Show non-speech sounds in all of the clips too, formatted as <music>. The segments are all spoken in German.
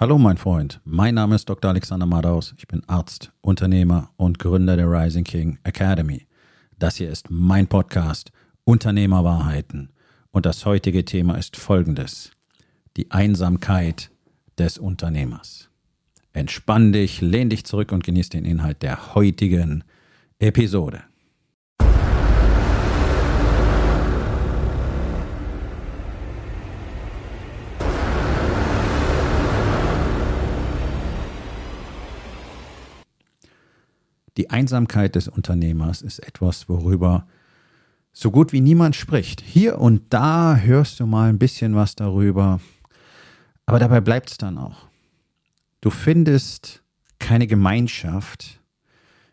Hallo mein Freund, mein Name ist Dr. Alexander Madaus. Ich bin Arzt, Unternehmer und Gründer der Rising King Academy. Das hier ist mein Podcast Unternehmerwahrheiten und das heutige Thema ist folgendes. Die Einsamkeit des Unternehmers. Entspann dich, lehn dich zurück und genieß den Inhalt der heutigen Episode. Die Einsamkeit des Unternehmers ist etwas, worüber so gut wie niemand spricht. Hier und da hörst du mal ein bisschen was darüber, aber dabei bleibt es dann auch. Du findest keine Gemeinschaft,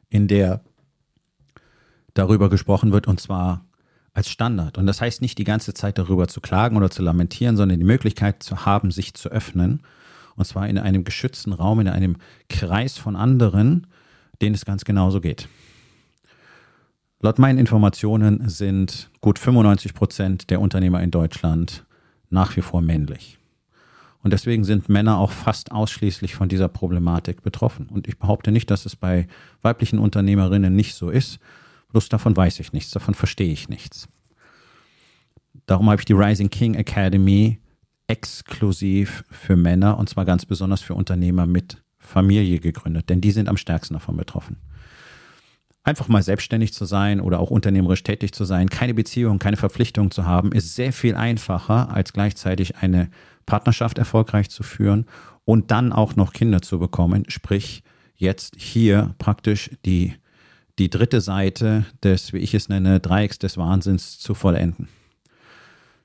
in der darüber gesprochen wird, und zwar als Standard. Und das heißt nicht die ganze Zeit darüber zu klagen oder zu lamentieren, sondern die Möglichkeit zu haben, sich zu öffnen. Und zwar in einem geschützten Raum, in einem Kreis von anderen, denen es ganz genauso geht. Laut meinen Informationen sind gut 95 Prozent der Unternehmer in Deutschland nach wie vor männlich. Und deswegen sind Männer auch fast ausschließlich von dieser Problematik betroffen. Und ich behaupte nicht, dass es bei weiblichen Unternehmerinnen nicht so ist. Bloß davon weiß ich nichts, davon verstehe ich nichts. Darum habe ich die Rising King Academy exklusiv für Männer und zwar ganz besonders für Unternehmer mit Familie gegründet, denn die sind am stärksten davon betroffen. Einfach mal selbstständig zu sein oder auch unternehmerisch tätig zu sein, keine Beziehung, keine Verpflichtung zu haben, ist sehr viel einfacher, als gleichzeitig eine Partnerschaft erfolgreich zu führen und dann auch noch Kinder zu bekommen. Sprich, jetzt hier praktisch die, die dritte Seite des, wie ich es nenne, Dreiecks des Wahnsinns zu vollenden.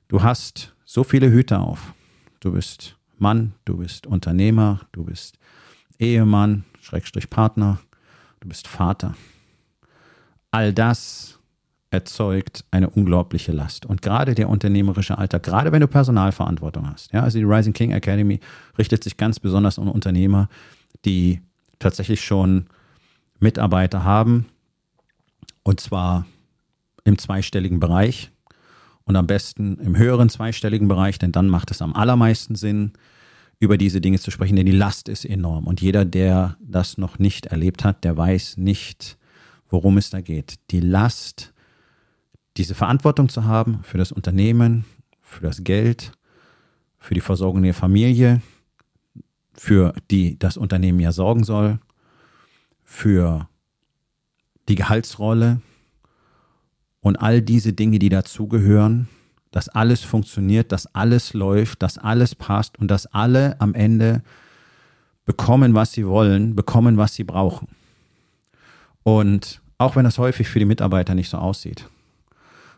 Du hast so viele Hüte auf. Du bist Mann, du bist Unternehmer, du bist Ehemann, Schrägstrich Partner, du bist Vater. All das erzeugt eine unglaubliche Last. Und gerade der unternehmerische Alltag, gerade wenn du Personalverantwortung hast, ja, also die Rising King Academy richtet sich ganz besonders an Unternehmer, die tatsächlich schon Mitarbeiter haben und zwar im zweistelligen Bereich und am besten im höheren zweistelligen Bereich, denn dann macht es am allermeisten Sinn, über diese Dinge zu sprechen, denn die Last ist enorm. Und jeder, der das noch nicht erlebt hat, der weiß nicht, worum es da geht. Die Last, diese Verantwortung zu haben für das Unternehmen, für das Geld, für die Versorgung der Familie, für die das Unternehmen ja sorgen soll, für die Gehaltsrolle und all diese Dinge, die dazugehören, dass alles funktioniert, dass alles läuft, dass alles passt und dass alle am Ende bekommen, was sie wollen, bekommen, was sie brauchen. Und auch wenn das häufig für die Mitarbeiter nicht so aussieht,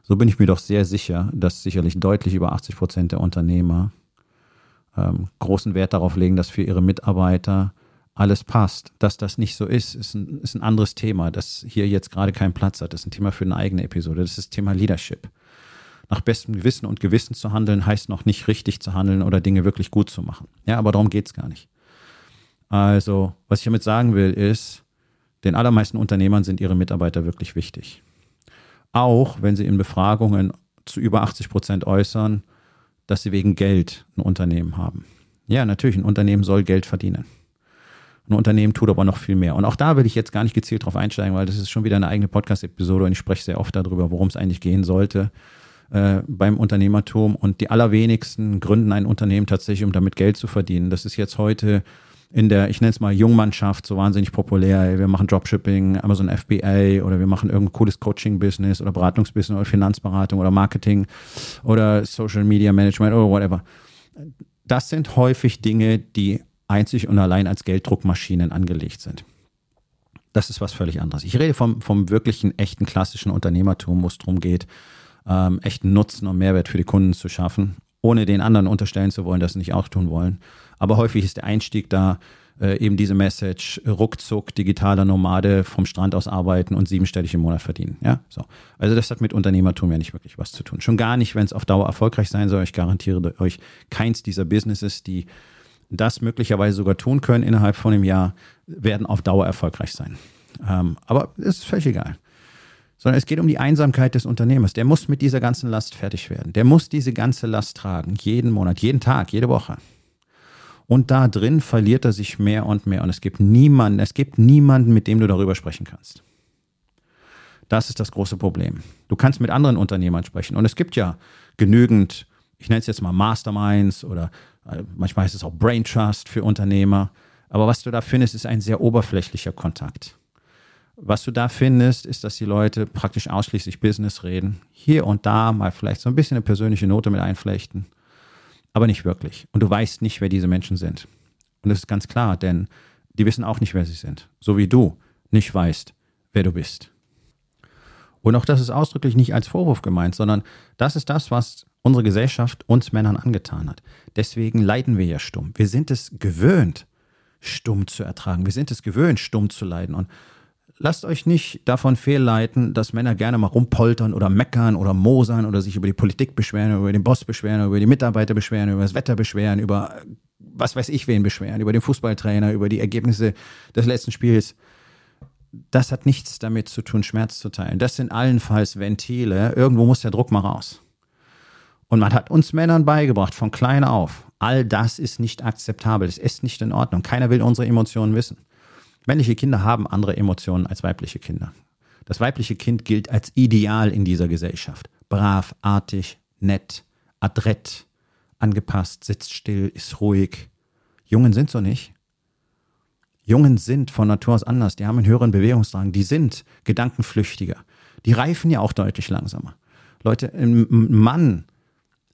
so bin ich mir doch sehr sicher, dass sicherlich deutlich über 80 Prozent der Unternehmer ähm, großen Wert darauf legen, dass für ihre Mitarbeiter alles passt. Dass das nicht so ist, ist ein, ist ein anderes Thema, das hier jetzt gerade keinen Platz hat. Das ist ein Thema für eine eigene Episode. Das ist das Thema Leadership nach bestem Wissen und Gewissen zu handeln, heißt noch nicht richtig zu handeln oder Dinge wirklich gut zu machen. Ja, aber darum geht es gar nicht. Also, was ich damit sagen will, ist, den allermeisten Unternehmern sind ihre Mitarbeiter wirklich wichtig. Auch wenn sie in Befragungen zu über 80 Prozent äußern, dass sie wegen Geld ein Unternehmen haben. Ja, natürlich, ein Unternehmen soll Geld verdienen. Ein Unternehmen tut aber noch viel mehr. Und auch da will ich jetzt gar nicht gezielt drauf einsteigen, weil das ist schon wieder eine eigene Podcast-Episode und ich spreche sehr oft darüber, worum es eigentlich gehen sollte äh, beim Unternehmertum und die allerwenigsten gründen ein Unternehmen tatsächlich, um damit Geld zu verdienen. Das ist jetzt heute in der, ich nenne es mal Jungmannschaft, so wahnsinnig populär. Wir machen Dropshipping, Amazon FBA oder wir machen irgendein cooles Coaching-Business oder Beratungsbusiness oder Finanzberatung oder Marketing oder Social Media Management oder whatever. Das sind häufig Dinge, die einzig und allein als Gelddruckmaschinen angelegt sind. Das ist was völlig anderes. Ich rede vom, vom wirklichen, echten, klassischen Unternehmertum, wo es darum geht, ähm, echten Nutzen und Mehrwert für die Kunden zu schaffen, ohne den anderen unterstellen zu wollen, dass sie nicht auch tun wollen. Aber häufig ist der Einstieg da, äh, eben diese Message, ruckzuck, digitaler Nomade vom Strand aus arbeiten und siebenstellig im Monat verdienen. Ja, so. Also das hat mit Unternehmertum ja nicht wirklich was zu tun. Schon gar nicht, wenn es auf Dauer erfolgreich sein soll. Ich garantiere euch, keins dieser Businesses, die das möglicherweise sogar tun können innerhalb von einem Jahr, werden auf Dauer erfolgreich sein. Ähm, aber ist völlig egal sondern es geht um die Einsamkeit des Unternehmers. Der muss mit dieser ganzen Last fertig werden. Der muss diese ganze Last tragen, jeden Monat, jeden Tag, jede Woche. Und da drin verliert er sich mehr und mehr. Und es gibt niemanden, es gibt niemanden, mit dem du darüber sprechen kannst. Das ist das große Problem. Du kannst mit anderen Unternehmern sprechen. Und es gibt ja genügend, ich nenne es jetzt mal Masterminds oder äh, manchmal heißt es auch Brain Trust für Unternehmer. Aber was du da findest, ist ein sehr oberflächlicher Kontakt. Was du da findest, ist, dass die Leute praktisch ausschließlich Business reden. Hier und da mal vielleicht so ein bisschen eine persönliche Note mit einflechten. Aber nicht wirklich. Und du weißt nicht, wer diese Menschen sind. Und das ist ganz klar, denn die wissen auch nicht, wer sie sind. So wie du nicht weißt, wer du bist. Und auch das ist ausdrücklich nicht als Vorwurf gemeint, sondern das ist das, was unsere Gesellschaft uns Männern angetan hat. Deswegen leiden wir ja stumm. Wir sind es gewöhnt, stumm zu ertragen. Wir sind es gewöhnt, stumm zu leiden. Und lasst euch nicht davon fehlleiten, dass Männer gerne mal rumpoltern oder meckern oder mosern oder sich über die Politik beschweren, über den Boss beschweren, über die Mitarbeiter beschweren, über das Wetter beschweren, über was weiß ich wen beschweren, über den Fußballtrainer, über die Ergebnisse des letzten Spiels das hat nichts damit zu tun, Schmerz zu teilen. Das sind allenfalls Ventile. Irgendwo muss der Druck mal raus. Und man hat uns Männern beigebracht, von klein auf, all das ist nicht akzeptabel, es ist nicht in Ordnung. Keiner will unsere Emotionen wissen. Männliche Kinder haben andere Emotionen als weibliche Kinder. Das weibliche Kind gilt als Ideal in dieser Gesellschaft. Brav, artig, nett, adrett, angepasst, sitzt still, ist ruhig. Jungen sind so nicht. Jungen sind von Natur aus anders, die haben einen höheren Bewegungsdrang, die sind gedankenflüchtiger. Die reifen ja auch deutlich langsamer. Leute, ein Mann,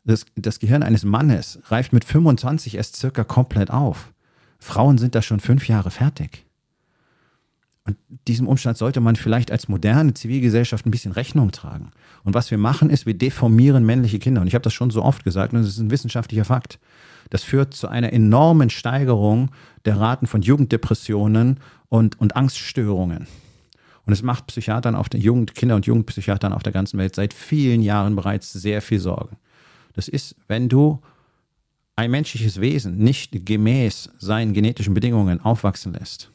das, das Gehirn eines Mannes reift mit 25 erst circa komplett auf. Frauen sind da schon fünf Jahre fertig. Und diesem Umstand sollte man vielleicht als moderne Zivilgesellschaft ein bisschen Rechnung tragen. Und was wir machen, ist, wir deformieren männliche Kinder. Und ich habe das schon so oft gesagt, und es ist ein wissenschaftlicher Fakt. Das führt zu einer enormen Steigerung der Raten von Jugenddepressionen und, und Angststörungen. Und es macht Psychiatern auf der Jugend, Kinder- und Jugendpsychiatern auf der ganzen Welt seit vielen Jahren bereits sehr viel Sorge. Das ist, wenn du ein menschliches Wesen nicht gemäß seinen genetischen Bedingungen aufwachsen lässt,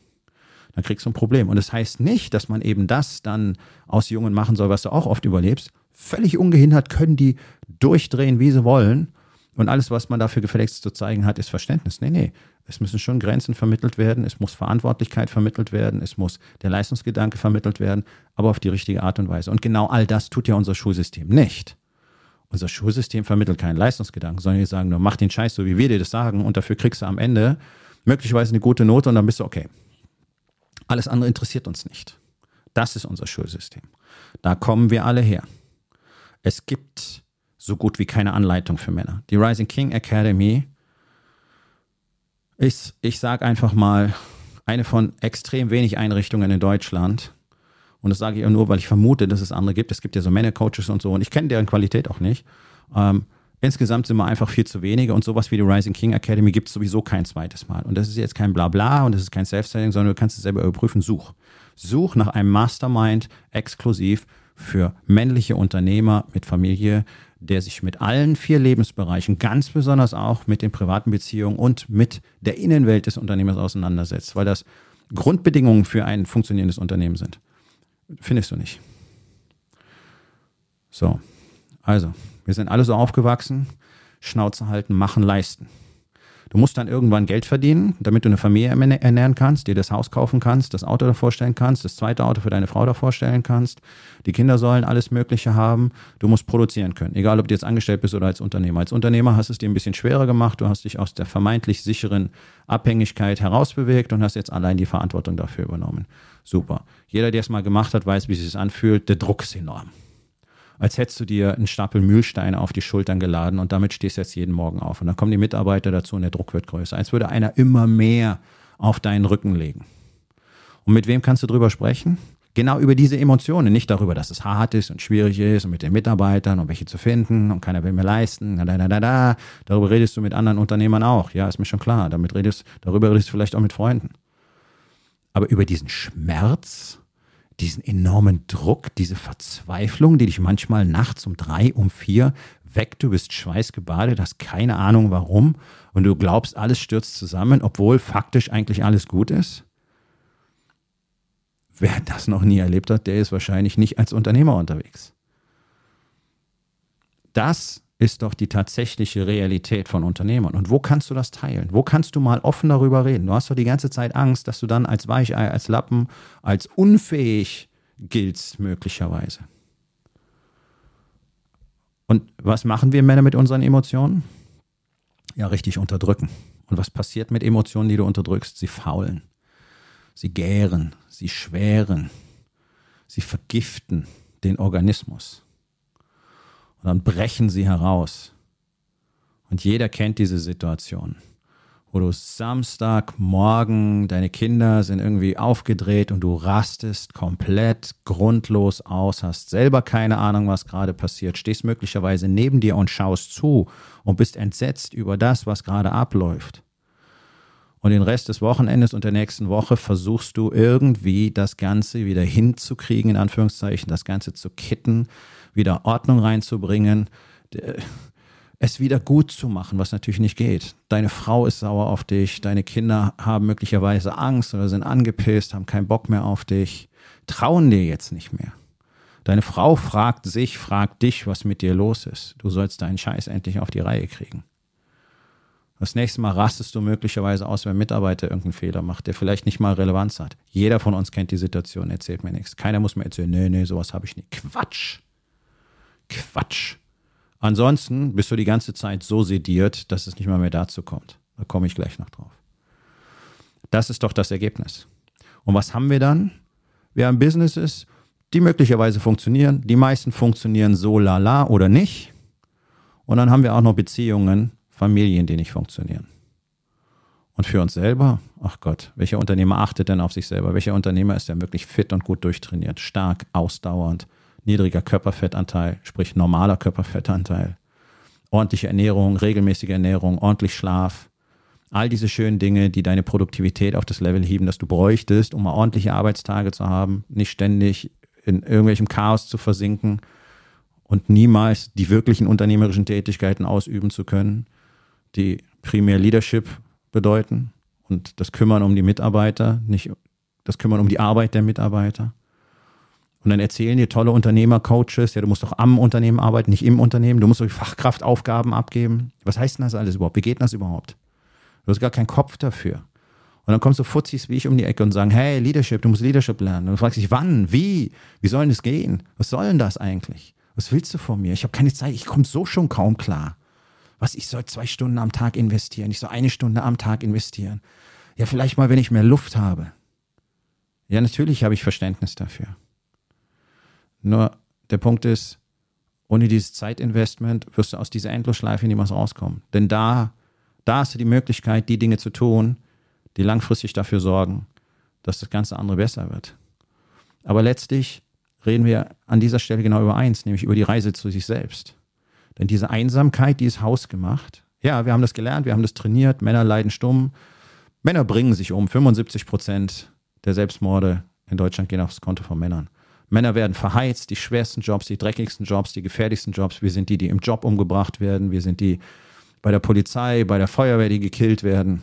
dann kriegst du ein Problem. Und das heißt nicht, dass man eben das dann aus Jungen machen soll, was du auch oft überlebst. Völlig ungehindert können die durchdrehen, wie sie wollen. Und alles, was man dafür gefälligst zu zeigen hat, ist Verständnis. Nee, nee. Es müssen schon Grenzen vermittelt werden, es muss Verantwortlichkeit vermittelt werden, es muss der Leistungsgedanke vermittelt werden, aber auf die richtige Art und Weise. Und genau all das tut ja unser Schulsystem nicht. Unser Schulsystem vermittelt keinen Leistungsgedanken, sondern wir sagen nur, mach den Scheiß so, wie wir dir das sagen, und dafür kriegst du am Ende möglicherweise eine gute Note und dann bist du okay. Alles andere interessiert uns nicht. Das ist unser Schulsystem. Da kommen wir alle her. Es gibt so gut wie keine Anleitung für Männer. Die Rising King Academy ist, ich sage einfach mal, eine von extrem wenig Einrichtungen in Deutschland. Und das sage ich auch nur, weil ich vermute, dass es andere gibt. Es gibt ja so Männercoaches und so. Und ich kenne deren Qualität auch nicht. Ähm, insgesamt sind wir einfach viel zu wenige. Und sowas wie die Rising King Academy gibt es sowieso kein zweites Mal. Und das ist jetzt kein Blabla und das ist kein Self-Selling, sondern du kannst es selber überprüfen. Such. Such nach einem Mastermind exklusiv für männliche Unternehmer mit Familie, der sich mit allen vier Lebensbereichen, ganz besonders auch mit den privaten Beziehungen und mit der Innenwelt des Unternehmers auseinandersetzt, weil das Grundbedingungen für ein funktionierendes Unternehmen sind. Findest du nicht. So, also, wir sind alle so aufgewachsen, Schnauze halten, machen, leisten. Du musst dann irgendwann Geld verdienen, damit du eine Familie ernähren kannst, dir das Haus kaufen kannst, das Auto davor stellen kannst, das zweite Auto für deine Frau davor stellen kannst. Die Kinder sollen alles Mögliche haben. Du musst produzieren können, egal ob du jetzt angestellt bist oder als Unternehmer. Als Unternehmer hast es dir ein bisschen schwerer gemacht. Du hast dich aus der vermeintlich sicheren Abhängigkeit herausbewegt und hast jetzt allein die Verantwortung dafür übernommen. Super. Jeder, der es mal gemacht hat, weiß, wie es sich anfühlt. Der Druck ist enorm als hättest du dir einen Stapel Mühlsteine auf die Schultern geladen und damit stehst du jetzt jeden Morgen auf. Und dann kommen die Mitarbeiter dazu und der Druck wird größer. Als würde einer immer mehr auf deinen Rücken legen. Und mit wem kannst du drüber sprechen? Genau über diese Emotionen, nicht darüber, dass es hart ist und schwierig ist und mit den Mitarbeitern und welche zu finden und keiner will mehr leisten. Da. Darüber redest du mit anderen Unternehmern auch. Ja, ist mir schon klar. Damit redest, darüber redest du vielleicht auch mit Freunden. Aber über diesen Schmerz, diesen enormen Druck, diese Verzweiflung, die dich manchmal nachts um drei, um vier weckt, du bist schweißgebadet, hast keine Ahnung warum und du glaubst, alles stürzt zusammen, obwohl faktisch eigentlich alles gut ist? Wer das noch nie erlebt hat, der ist wahrscheinlich nicht als Unternehmer unterwegs. Das ist doch die tatsächliche Realität von Unternehmern. Und wo kannst du das teilen? Wo kannst du mal offen darüber reden? Du hast doch die ganze Zeit Angst, dass du dann als Weichei, als Lappen, als unfähig giltst, möglicherweise. Und was machen wir Männer mit unseren Emotionen? Ja, richtig unterdrücken. Und was passiert mit Emotionen, die du unterdrückst? Sie faulen. Sie gären, sie schweren, sie vergiften den Organismus. Und dann brechen sie heraus. Und jeder kennt diese Situation, wo du Samstagmorgen, deine Kinder sind irgendwie aufgedreht und du rastest komplett grundlos aus, hast selber keine Ahnung, was gerade passiert, stehst möglicherweise neben dir und schaust zu und bist entsetzt über das, was gerade abläuft. Und den Rest des Wochenendes und der nächsten Woche versuchst du irgendwie das Ganze wieder hinzukriegen, in Anführungszeichen, das Ganze zu kitten, wieder Ordnung reinzubringen, es wieder gut zu machen, was natürlich nicht geht. Deine Frau ist sauer auf dich, deine Kinder haben möglicherweise Angst oder sind angepisst, haben keinen Bock mehr auf dich, trauen dir jetzt nicht mehr. Deine Frau fragt sich, fragt dich, was mit dir los ist. Du sollst deinen Scheiß endlich auf die Reihe kriegen. Das nächste Mal rastest du möglicherweise aus, wenn ein Mitarbeiter irgendeinen Fehler macht, der vielleicht nicht mal Relevanz hat. Jeder von uns kennt die Situation, erzählt mir nichts. Keiner muss mir erzählen, nee, nee, sowas habe ich nicht. Quatsch. Quatsch. Ansonsten bist du die ganze Zeit so sediert, dass es nicht mal mehr dazu kommt. Da komme ich gleich noch drauf. Das ist doch das Ergebnis. Und was haben wir dann? Wir haben Businesses, die möglicherweise funktionieren. Die meisten funktionieren so lala oder nicht. Und dann haben wir auch noch Beziehungen, Familien, die nicht funktionieren. Und für uns selber, ach Gott, welcher Unternehmer achtet denn auf sich selber? Welcher Unternehmer ist denn wirklich fit und gut durchtrainiert, stark, ausdauernd, niedriger Körperfettanteil, sprich normaler Körperfettanteil, ordentliche Ernährung, regelmäßige Ernährung, ordentlich Schlaf, all diese schönen Dinge, die deine Produktivität auf das Level heben, das du bräuchtest, um mal ordentliche Arbeitstage zu haben, nicht ständig in irgendwelchem Chaos zu versinken und niemals die wirklichen unternehmerischen Tätigkeiten ausüben zu können, die primär Leadership bedeuten und das Kümmern um die Mitarbeiter, nicht das Kümmern um die Arbeit der Mitarbeiter. Und dann erzählen dir tolle Unternehmer-Coaches, ja, du musst doch am Unternehmen arbeiten, nicht im Unternehmen, du musst doch Fachkraftaufgaben abgeben. Was heißt denn das alles überhaupt? Wie geht denn das überhaupt? Du hast gar keinen Kopf dafür. Und dann kommst du Fuzzis wie ich um die Ecke und sagen, hey, Leadership, du musst Leadership lernen. Und du fragst dich, wann, wie, wie soll denn das gehen? Was soll denn das eigentlich? Was willst du von mir? Ich habe keine Zeit, ich komme so schon kaum klar. Was, ich soll zwei Stunden am Tag investieren, ich soll eine Stunde am Tag investieren. Ja, vielleicht mal, wenn ich mehr Luft habe. Ja, natürlich habe ich Verständnis dafür. Nur der Punkt ist, ohne dieses Zeitinvestment wirst du aus dieser Endlosschleife niemals rauskommen. Denn da, da hast du die Möglichkeit, die Dinge zu tun, die langfristig dafür sorgen, dass das ganze andere besser wird. Aber letztlich reden wir an dieser Stelle genau über eins, nämlich über die Reise zu sich selbst. Denn diese Einsamkeit, die ist hausgemacht. Ja, wir haben das gelernt, wir haben das trainiert, Männer leiden stumm. Männer bringen sich um. 75 Prozent der Selbstmorde in Deutschland gehen aufs Konto von Männern. Männer werden verheizt, die schwersten Jobs, die dreckigsten Jobs, die gefährlichsten Jobs. Wir sind die, die im Job umgebracht werden. Wir sind die bei der Polizei, bei der Feuerwehr, die gekillt werden.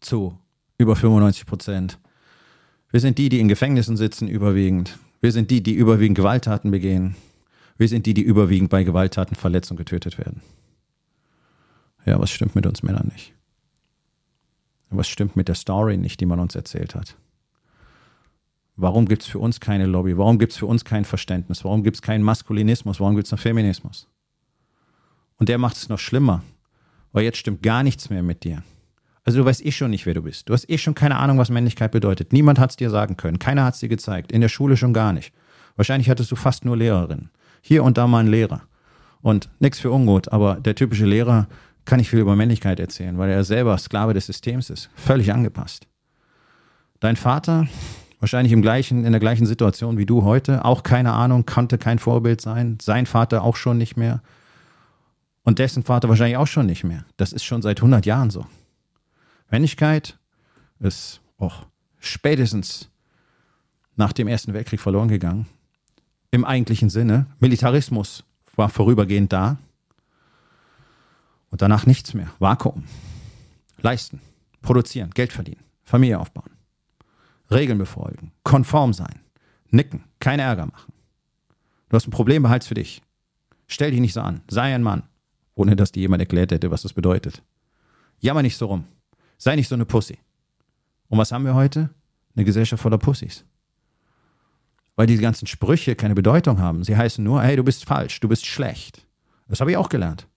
Zu über 95 Prozent. Wir sind die, die in Gefängnissen sitzen, überwiegend. Wir sind die, die überwiegend Gewalttaten begehen. Wir sind die, die überwiegend bei Gewalttaten verletzt und getötet werden. Ja, was stimmt mit uns Männern nicht? Was stimmt mit der Story nicht, die man uns erzählt hat? Warum gibt es für uns keine Lobby? Warum gibt es für uns kein Verständnis? Warum gibt es keinen Maskulinismus? Warum gibt es noch Feminismus? Und der macht es noch schlimmer, weil jetzt stimmt gar nichts mehr mit dir. Also du weißt eh schon nicht, wer du bist. Du hast eh schon keine Ahnung, was Männlichkeit bedeutet. Niemand hat es dir sagen können. Keiner hat es dir gezeigt. In der Schule schon gar nicht. Wahrscheinlich hattest du fast nur Lehrerinnen. Hier und da mal einen Lehrer. Und nichts für ungut, aber der typische Lehrer kann nicht viel über Männlichkeit erzählen, weil er selber Sklave des Systems ist. Völlig angepasst. Dein Vater, wahrscheinlich im gleichen, in der gleichen Situation wie du heute, auch keine Ahnung, konnte kein Vorbild sein, sein Vater auch schon nicht mehr und dessen Vater wahrscheinlich auch schon nicht mehr. Das ist schon seit 100 Jahren so. Männlichkeit ist auch spätestens nach dem Ersten Weltkrieg verloren gegangen. Im eigentlichen Sinne. Militarismus war vorübergehend da. Und danach nichts mehr. Vakuum. Leisten. Produzieren. Geld verdienen. Familie aufbauen. Regeln befolgen, konform sein, nicken, keinen Ärger machen. Du hast ein Problem, behalt's für dich. Stell dich nicht so an. Sei ein Mann. Ohne dass dir jemand erklärt hätte, was das bedeutet. Jammer nicht so rum. Sei nicht so eine Pussy. Und was haben wir heute? Eine Gesellschaft voller Pussys. Weil diese ganzen Sprüche keine Bedeutung haben. Sie heißen nur, hey, du bist falsch, du bist schlecht. Das habe ich auch gelernt.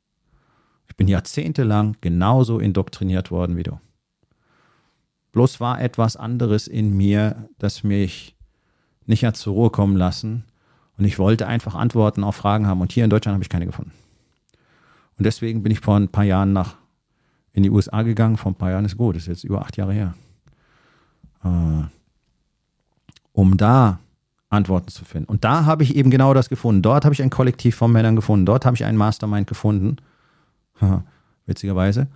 Ich bin jahrzehntelang genauso indoktriniert worden wie du. Bloß war etwas anderes in mir, das mich nicht hat zur Ruhe kommen lassen. Und ich wollte einfach Antworten auf Fragen haben. Und hier in Deutschland habe ich keine gefunden. Und deswegen bin ich vor ein paar Jahren nach in die USA gegangen. Vor ein paar Jahren ist gut, ist jetzt über acht Jahre her. Äh, um da Antworten zu finden. Und da habe ich eben genau das gefunden. Dort habe ich ein Kollektiv von Männern gefunden. Dort habe ich einen Mastermind gefunden. <laughs> Witzigerweise.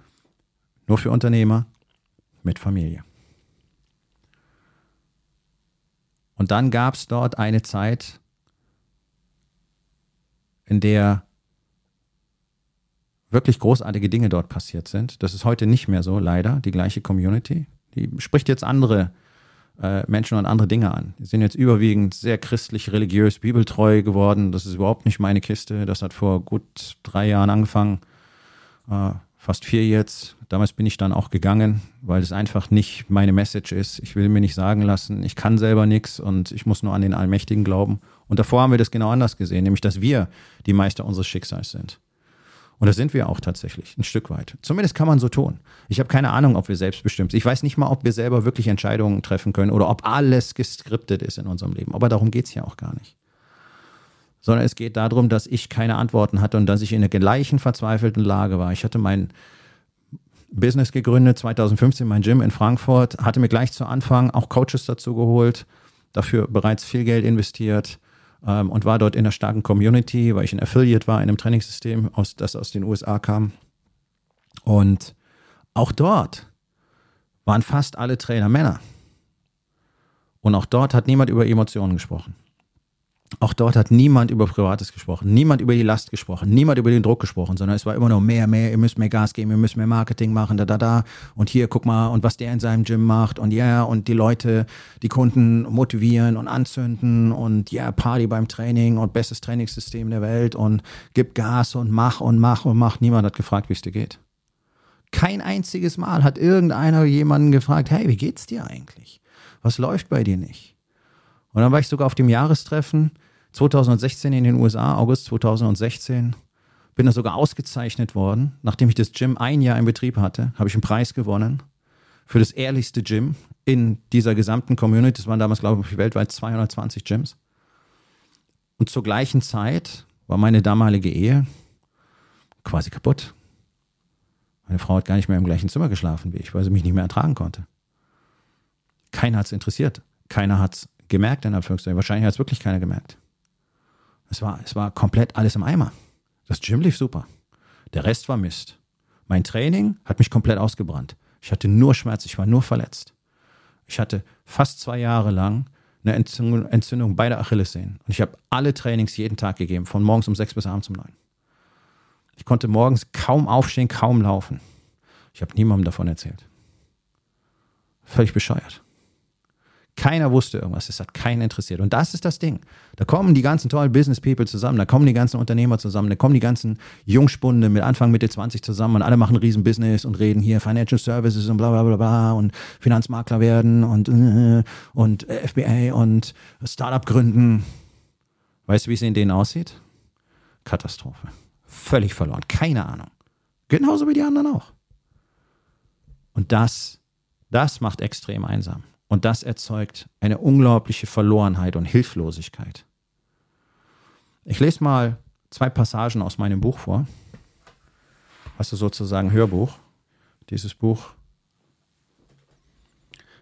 Nur für Unternehmer mit Familie. Und dann gab es dort eine Zeit, in der wirklich großartige Dinge dort passiert sind. Das ist heute nicht mehr so, leider, die gleiche Community. Die spricht jetzt andere Menschen und andere Dinge an. Die sind jetzt überwiegend sehr christlich, religiös, bibeltreu geworden. Das ist überhaupt nicht meine Kiste. Das hat vor gut drei Jahren angefangen, äh, fast vier jetzt. Damals bin ich dann auch gegangen, weil es einfach nicht meine Message ist. Ich will mir nicht sagen lassen, ich kann selber nichts und ich muss nur an den Allmächtigen glauben. Und davor haben wir das genau anders gesehen, nämlich dass wir die Meister unseres Schicksals sind. Und das sind wir auch tatsächlich, ein Stück weit. Zumindest kann man so tun. Ich habe keine Ahnung, ob wir selbstbestimmt sind. Ich weiß nicht mal, ob wir selber wirklich Entscheidungen treffen können oder ob alles geskriptet ist in unserem Leben. Aber darum geht es ja auch gar nicht. Sondern es geht darum, dass ich keine Antworten hatte und dass ich in der gleichen verzweifelten Lage war. Ich hatte mein Business gegründet, 2015 mein Gym in Frankfurt, hatte mir gleich zu Anfang auch Coaches dazu geholt, dafür bereits viel Geld investiert ähm, und war dort in einer starken Community, weil ich ein Affiliate war in einem Trainingssystem, aus, das aus den USA kam. Und auch dort waren fast alle Trainer Männer. Und auch dort hat niemand über Emotionen gesprochen. Auch dort hat niemand über Privates gesprochen, niemand über die Last gesprochen, niemand über den Druck gesprochen, sondern es war immer nur mehr, mehr, ihr müsst mehr Gas geben, ihr müsst mehr Marketing machen, da, da, da. Und hier, guck mal, und was der in seinem Gym macht und ja, yeah, und die Leute, die Kunden motivieren und anzünden und ja, yeah, Party beim Training und bestes Trainingssystem der Welt und gib Gas und mach und mach und mach. Niemand hat gefragt, wie es dir geht. Kein einziges Mal hat irgendeiner jemanden gefragt, hey, wie geht's dir eigentlich? Was läuft bei dir nicht? Und dann war ich sogar auf dem Jahrestreffen 2016 in den USA, August 2016. Bin da sogar ausgezeichnet worden. Nachdem ich das Gym ein Jahr in Betrieb hatte, habe ich einen Preis gewonnen für das ehrlichste Gym in dieser gesamten Community. Das waren damals, glaube ich, weltweit 220 Gyms. Und zur gleichen Zeit war meine damalige Ehe quasi kaputt. Meine Frau hat gar nicht mehr im gleichen Zimmer geschlafen wie ich, weil sie mich nicht mehr ertragen konnte. Keiner hat es interessiert. Keiner hat es gemerkt, in Anführungszeichen. Wahrscheinlich hat es wirklich keiner gemerkt. Es war, es war komplett alles im Eimer. Das Gym lief super. Der Rest war Mist. Mein Training hat mich komplett ausgebrannt. Ich hatte nur Schmerz, ich war nur verletzt. Ich hatte fast zwei Jahre lang eine Entzündung, Entzündung beider Achillessehnen. Und ich habe alle Trainings jeden Tag gegeben, von morgens um sechs bis abends um neun. Ich konnte morgens kaum aufstehen, kaum laufen. Ich habe niemandem davon erzählt. Völlig bescheuert. Keiner wusste irgendwas, es hat keinen interessiert. Und das ist das Ding. Da kommen die ganzen tollen Business People zusammen, da kommen die ganzen Unternehmer zusammen, da kommen die ganzen Jungspunde mit Anfang, Mitte 20 zusammen und alle machen ein Riesenbusiness und reden hier Financial Services und bla bla bla bla und Finanzmakler werden und, äh, und FBA und Startup gründen. Weißt du, wie es in denen aussieht? Katastrophe. Völlig verloren. Keine Ahnung. Genauso wie die anderen auch. Und das, das macht extrem einsam. Und das erzeugt eine unglaubliche Verlorenheit und Hilflosigkeit. Ich lese mal zwei Passagen aus meinem Buch vor. Also sozusagen Hörbuch. Dieses Buch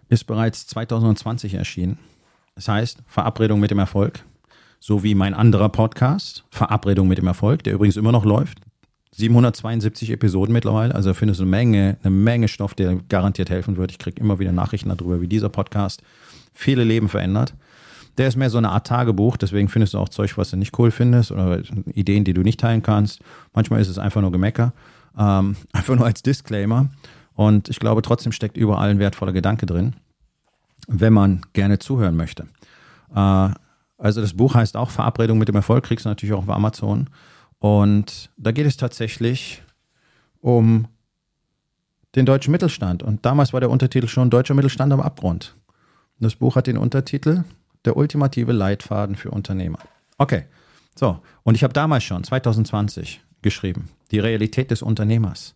ist bereits 2020 erschienen. Es heißt Verabredung mit dem Erfolg, so wie mein anderer Podcast, Verabredung mit dem Erfolg, der übrigens immer noch läuft. 772 Episoden mittlerweile, also findest du eine Menge, eine Menge Stoff, der garantiert helfen wird. Ich kriege immer wieder Nachrichten darüber, wie dieser Podcast viele Leben verändert. Der ist mehr so eine Art Tagebuch, deswegen findest du auch Zeug, was du nicht cool findest oder Ideen, die du nicht teilen kannst. Manchmal ist es einfach nur Gemecker, ähm, <laughs> einfach nur als Disclaimer. Und ich glaube, trotzdem steckt überall ein wertvoller Gedanke drin, wenn man gerne zuhören möchte. Äh, also das Buch heißt auch Verabredung mit dem Erfolg, kriegst du natürlich auch auf Amazon. Und da geht es tatsächlich um den deutschen Mittelstand. Und damals war der Untertitel schon Deutscher Mittelstand am Abgrund. Das Buch hat den Untertitel Der ultimative Leitfaden für Unternehmer. Okay, so. Und ich habe damals schon, 2020, geschrieben. Die Realität des Unternehmers.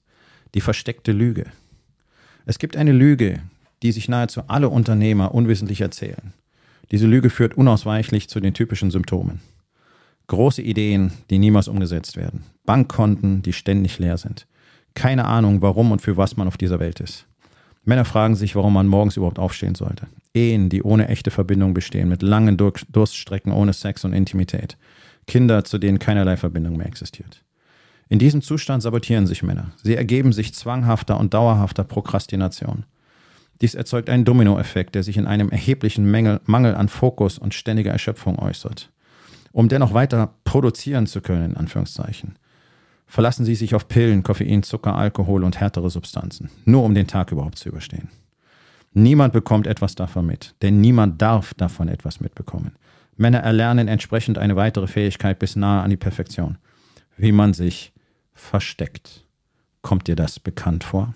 Die versteckte Lüge. Es gibt eine Lüge, die sich nahezu alle Unternehmer unwissentlich erzählen. Diese Lüge führt unausweichlich zu den typischen Symptomen. Große Ideen, die niemals umgesetzt werden. Bankkonten, die ständig leer sind. Keine Ahnung, warum und für was man auf dieser Welt ist. Männer fragen sich, warum man morgens überhaupt aufstehen sollte. Ehen, die ohne echte Verbindung bestehen, mit langen Durststrecken ohne Sex und Intimität. Kinder, zu denen keinerlei Verbindung mehr existiert. In diesem Zustand sabotieren sich Männer. Sie ergeben sich zwanghafter und dauerhafter Prokrastination. Dies erzeugt einen Dominoeffekt, der sich in einem erheblichen Mangel an Fokus und ständiger Erschöpfung äußert. Um dennoch weiter produzieren zu können, in Anführungszeichen, verlassen sie sich auf Pillen, Koffein, Zucker, Alkohol und härtere Substanzen, nur um den Tag überhaupt zu überstehen. Niemand bekommt etwas davon mit, denn niemand darf davon etwas mitbekommen. Männer erlernen entsprechend eine weitere Fähigkeit bis nahe an die Perfektion, wie man sich versteckt. Kommt dir das bekannt vor?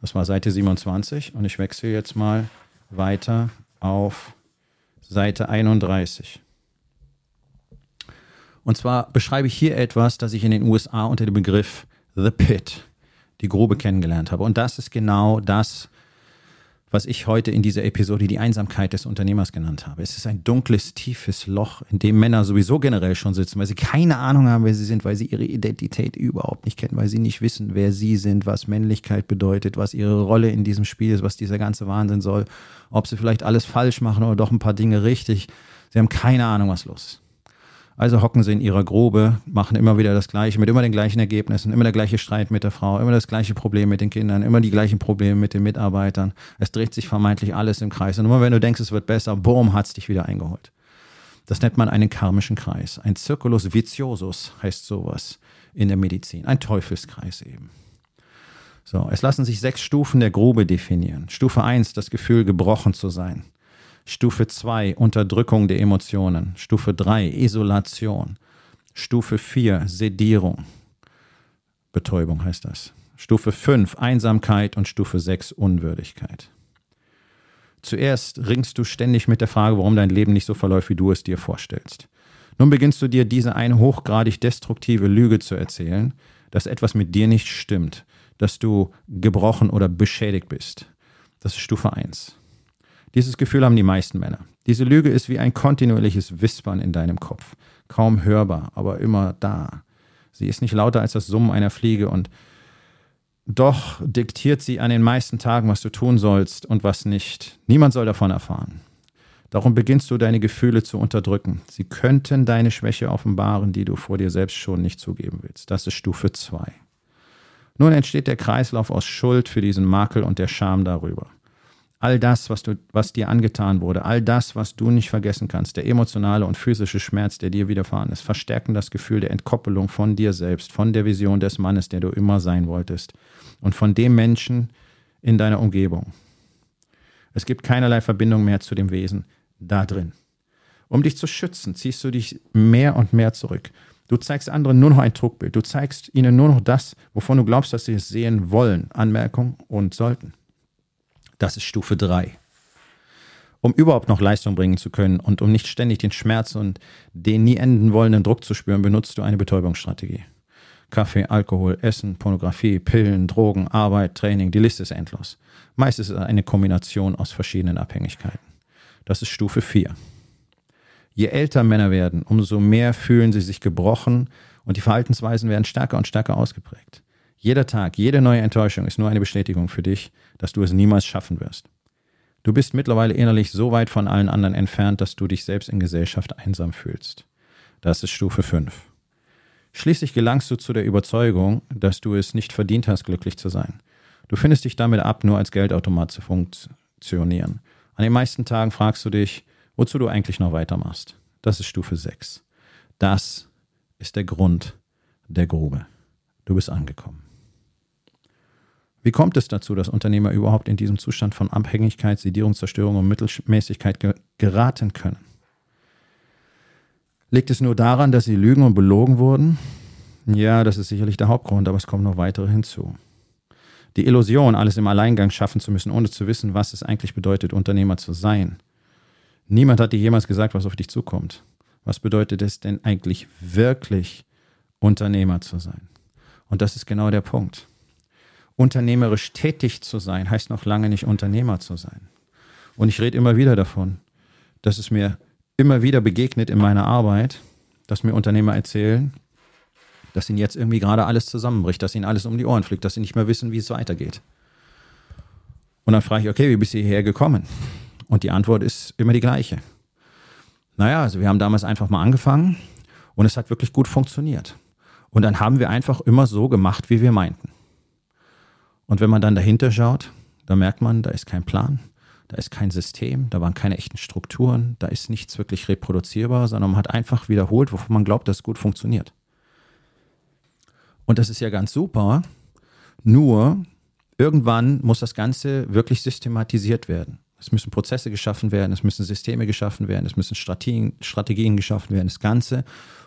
Das war Seite 27 und ich wechsle jetzt mal weiter auf Seite 31. Und zwar beschreibe ich hier etwas, das ich in den USA unter dem Begriff The Pit, die Grube kennengelernt habe. Und das ist genau das, was ich heute in dieser Episode die Einsamkeit des Unternehmers genannt habe. Es ist ein dunkles, tiefes Loch, in dem Männer sowieso generell schon sitzen, weil sie keine Ahnung haben, wer sie sind, weil sie ihre Identität überhaupt nicht kennen, weil sie nicht wissen, wer sie sind, was Männlichkeit bedeutet, was ihre Rolle in diesem Spiel ist, was dieser ganze Wahnsinn soll, ob sie vielleicht alles falsch machen oder doch ein paar Dinge richtig. Sie haben keine Ahnung, was los ist. Also hocken sie in ihrer Grube, machen immer wieder das Gleiche, mit immer den gleichen Ergebnissen, immer der gleiche Streit mit der Frau, immer das gleiche Problem mit den Kindern, immer die gleichen Probleme mit den Mitarbeitern. Es dreht sich vermeintlich alles im Kreis. Und immer wenn du denkst, es wird besser, boom, hat es dich wieder eingeholt. Das nennt man einen karmischen Kreis. Ein Circulus viciosus heißt sowas in der Medizin. Ein Teufelskreis eben. So, es lassen sich sechs Stufen der Grube definieren. Stufe eins das Gefühl, gebrochen zu sein. Stufe 2 Unterdrückung der Emotionen. Stufe 3 Isolation. Stufe 4 Sedierung. Betäubung heißt das. Stufe 5 Einsamkeit und Stufe 6 Unwürdigkeit. Zuerst ringst du ständig mit der Frage, warum dein Leben nicht so verläuft, wie du es dir vorstellst. Nun beginnst du dir diese eine hochgradig destruktive Lüge zu erzählen, dass etwas mit dir nicht stimmt, dass du gebrochen oder beschädigt bist. Das ist Stufe 1. Dieses Gefühl haben die meisten Männer. Diese Lüge ist wie ein kontinuierliches Wispern in deinem Kopf. Kaum hörbar, aber immer da. Sie ist nicht lauter als das Summen einer Fliege und doch diktiert sie an den meisten Tagen, was du tun sollst und was nicht. Niemand soll davon erfahren. Darum beginnst du deine Gefühle zu unterdrücken. Sie könnten deine Schwäche offenbaren, die du vor dir selbst schon nicht zugeben willst. Das ist Stufe 2. Nun entsteht der Kreislauf aus Schuld für diesen Makel und der Scham darüber all das, was, du, was dir angetan wurde, all das, was du nicht vergessen kannst, der emotionale und physische Schmerz, der dir widerfahren ist, verstärken das Gefühl der Entkoppelung von dir selbst, von der Vision des Mannes, der du immer sein wolltest und von dem Menschen in deiner Umgebung. Es gibt keinerlei Verbindung mehr zu dem Wesen da drin. Um dich zu schützen, ziehst du dich mehr und mehr zurück. Du zeigst anderen nur noch ein Druckbild. Du zeigst ihnen nur noch das, wovon du glaubst, dass sie es sehen wollen. Anmerkung und sollten. Das ist Stufe 3. Um überhaupt noch Leistung bringen zu können und um nicht ständig den Schmerz und den nie enden wollenden Druck zu spüren, benutzt du eine Betäubungsstrategie. Kaffee, Alkohol, Essen, Pornografie, Pillen, Drogen, Arbeit, Training, die Liste ist endlos. Meist ist es eine Kombination aus verschiedenen Abhängigkeiten. Das ist Stufe 4. Je älter Männer werden, umso mehr fühlen sie sich gebrochen und die Verhaltensweisen werden stärker und stärker ausgeprägt. Jeder Tag, jede neue Enttäuschung ist nur eine Bestätigung für dich, dass du es niemals schaffen wirst. Du bist mittlerweile innerlich so weit von allen anderen entfernt, dass du dich selbst in Gesellschaft einsam fühlst. Das ist Stufe 5. Schließlich gelangst du zu der Überzeugung, dass du es nicht verdient hast, glücklich zu sein. Du findest dich damit ab, nur als Geldautomat zu funktionieren. An den meisten Tagen fragst du dich, wozu du eigentlich noch weitermachst. Das ist Stufe 6. Das ist der Grund der Grube. Du bist angekommen. Wie kommt es dazu, dass Unternehmer überhaupt in diesem Zustand von Abhängigkeit, Sedierung, Zerstörung und Mittelmäßigkeit ge geraten können? Liegt es nur daran, dass sie lügen und belogen wurden? Ja, das ist sicherlich der Hauptgrund, aber es kommen noch weitere hinzu. Die Illusion, alles im Alleingang schaffen zu müssen, ohne zu wissen, was es eigentlich bedeutet, Unternehmer zu sein. Niemand hat dir jemals gesagt, was auf dich zukommt. Was bedeutet es denn eigentlich wirklich, Unternehmer zu sein? Und das ist genau der Punkt. Unternehmerisch tätig zu sein, heißt noch lange nicht Unternehmer zu sein. Und ich rede immer wieder davon, dass es mir immer wieder begegnet in meiner Arbeit, dass mir Unternehmer erzählen, dass ihnen jetzt irgendwie gerade alles zusammenbricht, dass ihnen alles um die Ohren fliegt, dass sie nicht mehr wissen, wie es weitergeht. Und dann frage ich, okay, wie bist du hierher gekommen? Und die Antwort ist immer die gleiche. Naja, also wir haben damals einfach mal angefangen und es hat wirklich gut funktioniert. Und dann haben wir einfach immer so gemacht, wie wir meinten. Und wenn man dann dahinter schaut, dann merkt man, da ist kein Plan, da ist kein System, da waren keine echten Strukturen, da ist nichts wirklich reproduzierbar, sondern man hat einfach wiederholt, wovon man glaubt, dass es gut funktioniert. Und das ist ja ganz super. Nur irgendwann muss das Ganze wirklich systematisiert werden. Es müssen Prozesse geschaffen werden, es müssen Systeme geschaffen werden, es müssen Strategien, Strategien geschaffen werden. Das Ganze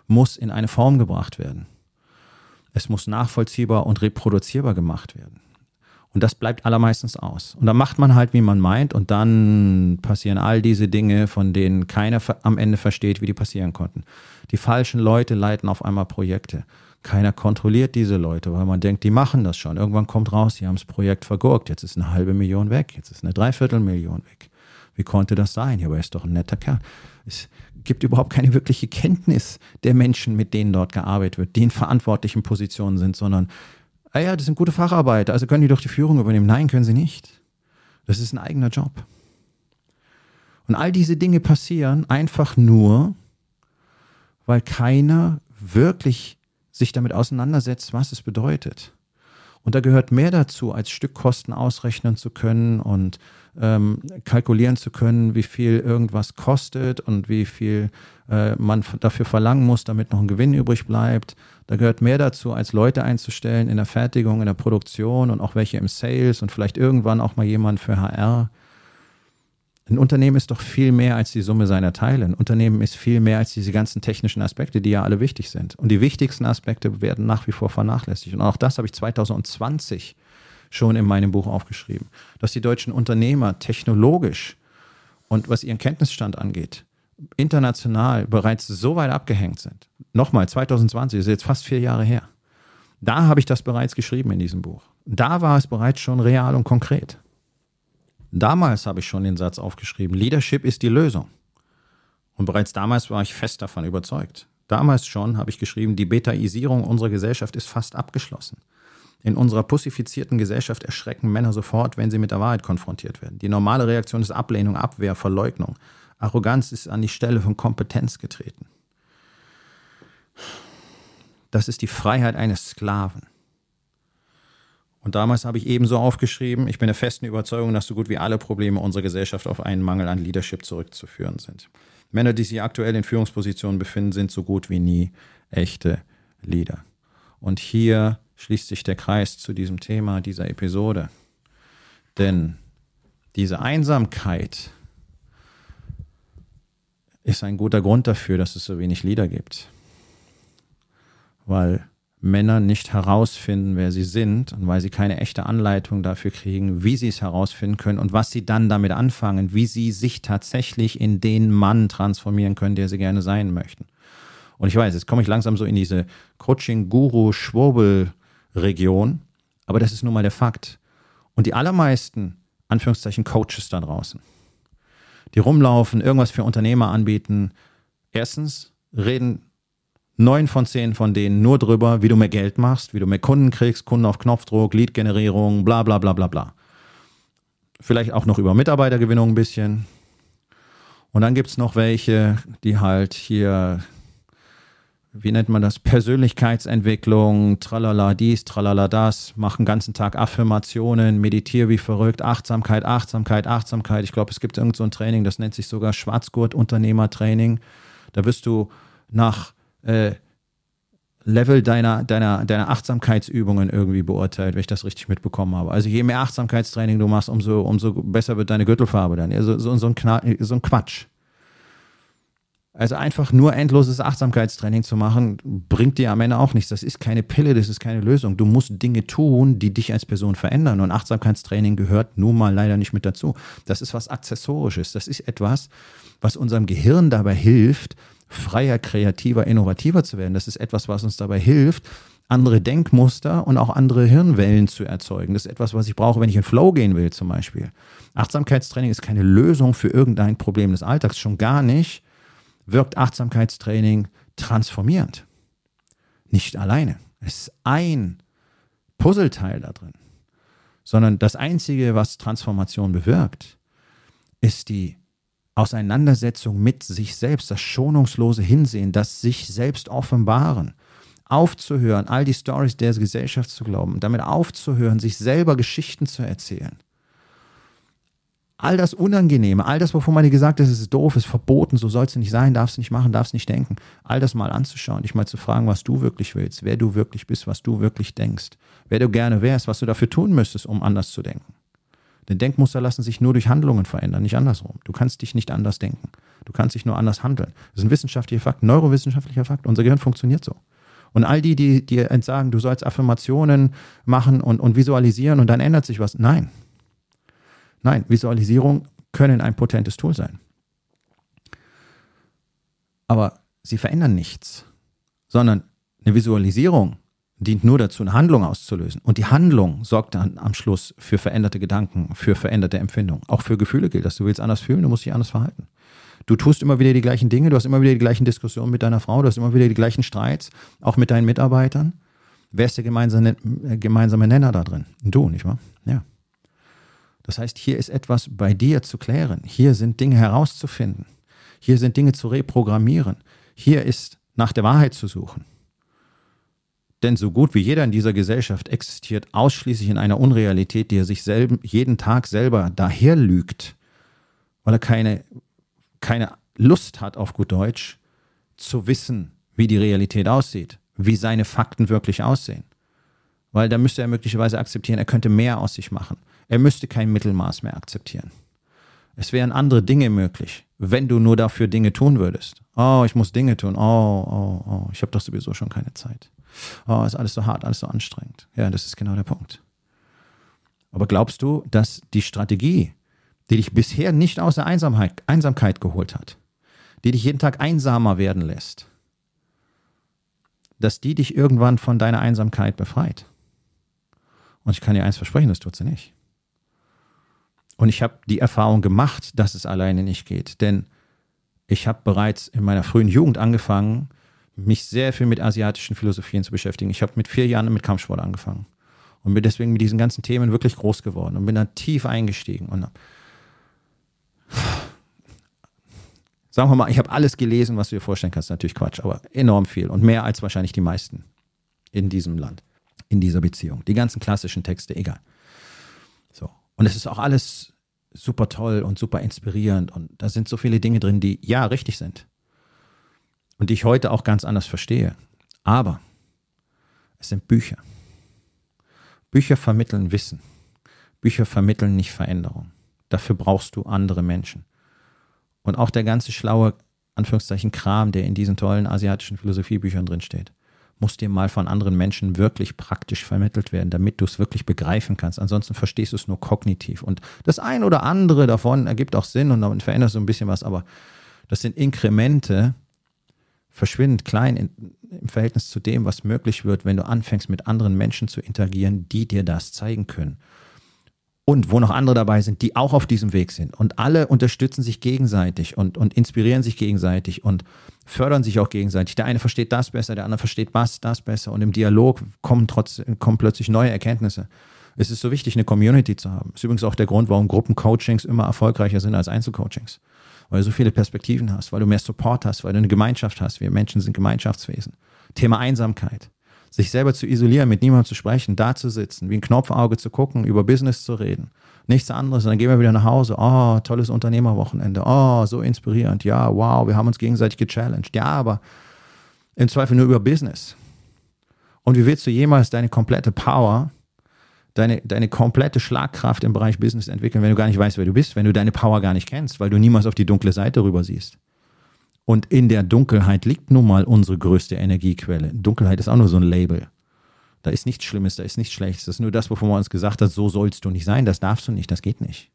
muss in eine Form gebracht werden. Es muss nachvollziehbar und reproduzierbar gemacht werden. Und das bleibt allermeistens aus. Und dann macht man halt, wie man meint, und dann passieren all diese Dinge, von denen keiner am Ende versteht, wie die passieren konnten. Die falschen Leute leiten auf einmal Projekte. Keiner kontrolliert diese Leute, weil man denkt, die machen das schon. Irgendwann kommt raus, die haben das Projekt vergurkt. Jetzt ist eine halbe Million weg. Jetzt ist eine Dreiviertelmillion weg. Wie konnte das sein? Ja, aber er ist doch ein netter Kerl. Es gibt überhaupt keine wirkliche Kenntnis der Menschen, mit denen dort gearbeitet wird, die in verantwortlichen Positionen sind, sondern, ah ja, das sind gute Facharbeiter, also können die doch die Führung übernehmen. Nein, können sie nicht. Das ist ein eigener Job. Und all diese Dinge passieren einfach nur, weil keiner wirklich sich damit auseinandersetzt, was es bedeutet. Und da gehört mehr dazu, als Stückkosten ausrechnen zu können und ähm, kalkulieren zu können, wie viel irgendwas kostet und wie viel äh, man dafür verlangen muss, damit noch ein Gewinn übrig bleibt. Da gehört mehr dazu, als Leute einzustellen in der Fertigung, in der Produktion und auch welche im Sales und vielleicht irgendwann auch mal jemand für HR. Ein Unternehmen ist doch viel mehr als die Summe seiner Teile. Ein Unternehmen ist viel mehr als diese ganzen technischen Aspekte, die ja alle wichtig sind. Und die wichtigsten Aspekte werden nach wie vor vernachlässigt. Und auch das habe ich 2020 schon in meinem Buch aufgeschrieben, dass die deutschen Unternehmer technologisch und was ihren Kenntnisstand angeht, international bereits so weit abgehängt sind. Nochmal, 2020 ist jetzt fast vier Jahre her. Da habe ich das bereits geschrieben in diesem Buch. Da war es bereits schon real und konkret. Damals habe ich schon den Satz aufgeschrieben, Leadership ist die Lösung. Und bereits damals war ich fest davon überzeugt. Damals schon habe ich geschrieben, die Betaisierung unserer Gesellschaft ist fast abgeschlossen. In unserer pussifizierten Gesellschaft erschrecken Männer sofort, wenn sie mit der Wahrheit konfrontiert werden. Die normale Reaktion ist Ablehnung, Abwehr, Verleugnung. Arroganz ist an die Stelle von Kompetenz getreten. Das ist die Freiheit eines Sklaven. Und damals habe ich ebenso aufgeschrieben, ich bin der festen Überzeugung, dass so gut wie alle Probleme unserer Gesellschaft auf einen Mangel an Leadership zurückzuführen sind. Männer, die sich aktuell in Führungspositionen befinden, sind so gut wie nie echte Leader. Und hier schließt sich der Kreis zu diesem Thema dieser Episode. Denn diese Einsamkeit ist ein guter Grund dafür, dass es so wenig Leader gibt. Weil Männer nicht herausfinden, wer sie sind und weil sie keine echte Anleitung dafür kriegen, wie sie es herausfinden können und was sie dann damit anfangen, wie sie sich tatsächlich in den Mann transformieren können, der sie gerne sein möchten. Und ich weiß, jetzt komme ich langsam so in diese Coaching-Guru-Schwurbel-Region, aber das ist nun mal der Fakt. Und die allermeisten, Anführungszeichen, Coaches da draußen, die rumlaufen, irgendwas für Unternehmer anbieten, erstens reden neun von zehn von denen nur drüber, wie du mehr Geld machst, wie du mehr Kunden kriegst, Kunden auf Knopfdruck, Lead-Generierung, bla bla bla bla bla. Vielleicht auch noch über Mitarbeitergewinnung ein bisschen. Und dann gibt es noch welche, die halt hier, wie nennt man das, Persönlichkeitsentwicklung, tralala dies, tralala das, machen den ganzen Tag Affirmationen, meditiere wie verrückt, Achtsamkeit, Achtsamkeit, Achtsamkeit. Ich glaube, es gibt irgend so Training, das nennt sich sogar Schwarzgurt-Unternehmertraining. Da wirst du nach äh, Level deiner, deiner, deiner Achtsamkeitsübungen irgendwie beurteilt, wenn ich das richtig mitbekommen habe. Also je mehr Achtsamkeitstraining du machst, umso, umso besser wird deine Gürtelfarbe dann. Also so, so, ein, so ein Quatsch. Also einfach nur endloses Achtsamkeitstraining zu machen, bringt dir am Ende auch nichts. Das ist keine Pille, das ist keine Lösung. Du musst Dinge tun, die dich als Person verändern. Und Achtsamkeitstraining gehört nun mal leider nicht mit dazu. Das ist was Accessorisches. Das ist etwas, was unserem Gehirn dabei hilft, freier, kreativer, innovativer zu werden. Das ist etwas, was uns dabei hilft, andere Denkmuster und auch andere Hirnwellen zu erzeugen. Das ist etwas, was ich brauche, wenn ich in Flow gehen will zum Beispiel. Achtsamkeitstraining ist keine Lösung für irgendein Problem des Alltags, schon gar nicht wirkt Achtsamkeitstraining transformierend. Nicht alleine. Es ist ein Puzzleteil da drin. Sondern das Einzige, was Transformation bewirkt, ist die Auseinandersetzung mit sich selbst, das schonungslose Hinsehen, das sich selbst offenbaren, aufzuhören, all die Stories der Gesellschaft zu glauben, damit aufzuhören, sich selber Geschichten zu erzählen all das Unangenehme, all das, wovon man dir gesagt hat, es ist doof, ist verboten, so soll es nicht sein, darfst nicht machen, darfst nicht denken, all das mal anzuschauen, dich mal zu fragen, was du wirklich willst, wer du wirklich bist, was du wirklich denkst, wer du gerne wärst, was du dafür tun müsstest, um anders zu denken. Denn Denkmuster lassen sich nur durch Handlungen verändern, nicht andersrum. Du kannst dich nicht anders denken. Du kannst dich nur anders handeln. Das ist ein wissenschaftlicher Fakt, ein neurowissenschaftlicher Fakt. Unser Gehirn funktioniert so. Und all die, die dir entsagen, du sollst Affirmationen machen und, und visualisieren und dann ändert sich was. Nein, Nein, Visualisierung können ein potentes Tool sein. Aber sie verändern nichts, sondern eine Visualisierung dient nur dazu, eine Handlung auszulösen. Und die Handlung sorgt dann am Schluss für veränderte Gedanken, für veränderte Empfindungen. Auch für Gefühle gilt das. Du willst anders fühlen, du musst dich anders verhalten. Du tust immer wieder die gleichen Dinge, du hast immer wieder die gleichen Diskussionen mit deiner Frau, du hast immer wieder die gleichen Streits, auch mit deinen Mitarbeitern. Wer ist der gemeinsame, gemeinsame Nenner da drin? Du, nicht wahr? Ja. Das heißt, hier ist etwas bei dir zu klären. Hier sind Dinge herauszufinden. Hier sind Dinge zu reprogrammieren. Hier ist nach der Wahrheit zu suchen. Denn so gut wie jeder in dieser Gesellschaft existiert ausschließlich in einer Unrealität, die er sich selben, jeden Tag selber daher lügt, weil er keine, keine Lust hat, auf gut Deutsch, zu wissen, wie die Realität aussieht, wie seine Fakten wirklich aussehen. Weil da müsste er möglicherweise akzeptieren, er könnte mehr aus sich machen. Er müsste kein Mittelmaß mehr akzeptieren. Es wären andere Dinge möglich, wenn du nur dafür Dinge tun würdest. Oh, ich muss Dinge tun. Oh, oh, oh, ich habe doch sowieso schon keine Zeit. Oh, ist alles so hart, alles so anstrengend. Ja, das ist genau der Punkt. Aber glaubst du, dass die Strategie, die dich bisher nicht aus der Einsamkeit, Einsamkeit geholt hat, die dich jeden Tag einsamer werden lässt, dass die dich irgendwann von deiner Einsamkeit befreit? Und ich kann dir eins versprechen, das tut sie nicht. Und ich habe die Erfahrung gemacht, dass es alleine nicht geht. Denn ich habe bereits in meiner frühen Jugend angefangen, mich sehr viel mit asiatischen Philosophien zu beschäftigen. Ich habe mit vier Jahren mit Kampfsport angefangen und bin deswegen mit diesen ganzen Themen wirklich groß geworden und bin da tief eingestiegen. Und sagen wir mal, ich habe alles gelesen, was du dir vorstellen kannst. Natürlich Quatsch, aber enorm viel und mehr als wahrscheinlich die meisten in diesem Land, in dieser Beziehung. Die ganzen klassischen Texte, egal. So. Und es ist auch alles super toll und super inspirierend. Und da sind so viele Dinge drin, die ja richtig sind. Und die ich heute auch ganz anders verstehe. Aber es sind Bücher. Bücher vermitteln Wissen. Bücher vermitteln nicht Veränderung. Dafür brauchst du andere Menschen. Und auch der ganze schlaue, Anführungszeichen, Kram, der in diesen tollen asiatischen Philosophiebüchern drin steht muss dir mal von anderen Menschen wirklich praktisch vermittelt werden, damit du es wirklich begreifen kannst. Ansonsten verstehst du es nur kognitiv. Und das ein oder andere davon ergibt auch Sinn und dann veränderst du ein bisschen was, aber das sind Inkremente, verschwindend klein in, im Verhältnis zu dem, was möglich wird, wenn du anfängst, mit anderen Menschen zu interagieren, die dir das zeigen können und wo noch andere dabei sind, die auch auf diesem Weg sind. Und alle unterstützen sich gegenseitig und, und inspirieren sich gegenseitig und fördern sich auch gegenseitig. Der eine versteht das besser, der andere versteht was, das besser. Und im Dialog kommen, trotz, kommen plötzlich neue Erkenntnisse. Es ist so wichtig, eine Community zu haben. Ist übrigens auch der Grund, warum Gruppencoachings immer erfolgreicher sind als Einzelcoachings. Weil du so viele Perspektiven hast, weil du mehr Support hast, weil du eine Gemeinschaft hast. Wir Menschen sind Gemeinschaftswesen. Thema Einsamkeit sich selber zu isolieren, mit niemandem zu sprechen, da zu sitzen, wie ein Knopfauge zu gucken, über Business zu reden. Nichts anderes. Und dann gehen wir wieder nach Hause. Oh, tolles Unternehmerwochenende. Oh, so inspirierend. Ja, wow, wir haben uns gegenseitig gechallenged. Ja, aber im Zweifel nur über Business. Und wie willst du jemals deine komplette Power, deine, deine komplette Schlagkraft im Bereich Business entwickeln, wenn du gar nicht weißt, wer du bist, wenn du deine Power gar nicht kennst, weil du niemals auf die dunkle Seite rüber siehst? Und in der Dunkelheit liegt nun mal unsere größte Energiequelle. Dunkelheit ist auch nur so ein Label. Da ist nichts Schlimmes, da ist nichts Schlechtes. Das ist nur das, wovon man uns gesagt hat, so sollst du nicht sein, das darfst du nicht, das geht nicht.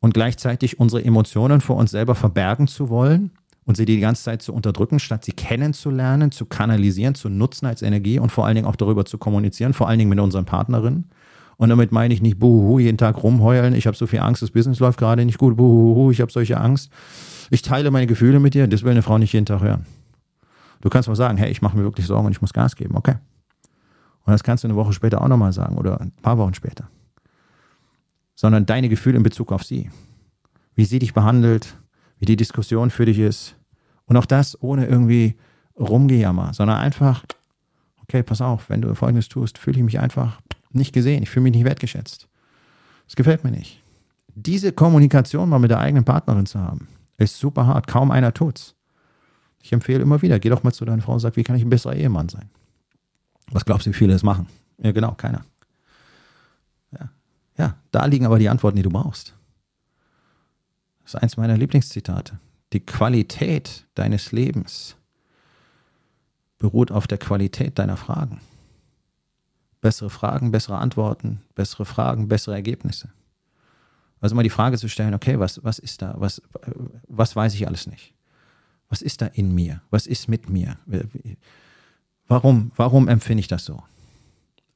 Und gleichzeitig unsere Emotionen vor uns selber verbergen zu wollen und sie die ganze Zeit zu unterdrücken, statt sie kennenzulernen, zu kanalisieren, zu nutzen als Energie und vor allen Dingen auch darüber zu kommunizieren, vor allen Dingen mit unseren Partnerinnen. Und damit meine ich nicht buhuhu, jeden Tag rumheulen, ich habe so viel Angst, das Business läuft gerade nicht gut, buhuhu, ich habe solche Angst. Ich teile meine Gefühle mit dir, das will eine Frau nicht jeden Tag hören. Du kannst mal sagen, hey, ich mache mir wirklich Sorgen und ich muss Gas geben, okay. Und das kannst du eine Woche später auch nochmal sagen oder ein paar Wochen später. Sondern deine Gefühle in Bezug auf sie. Wie sie dich behandelt, wie die Diskussion für dich ist. Und auch das ohne irgendwie rumgejammer, sondern einfach, okay, pass auf, wenn du Folgendes tust, fühle ich mich einfach nicht gesehen, ich fühle mich nicht wertgeschätzt. Das gefällt mir nicht. Diese Kommunikation mal mit der eigenen Partnerin zu haben, ist super hart. Kaum einer tut's. Ich empfehle immer wieder, geh doch mal zu deiner Frau und sag, wie kann ich ein besserer Ehemann sein? Was glaubst du, wie viele das machen? Ja, genau, keiner. Ja. ja, da liegen aber die Antworten, die du brauchst. Das ist eins meiner Lieblingszitate. Die Qualität deines Lebens beruht auf der Qualität deiner Fragen. Bessere Fragen, bessere Antworten, bessere Fragen, bessere Ergebnisse. Also mal die Frage zu stellen, okay, was, was ist da? Was, was weiß ich alles nicht? Was ist da in mir? Was ist mit mir? Warum, warum empfinde ich das so?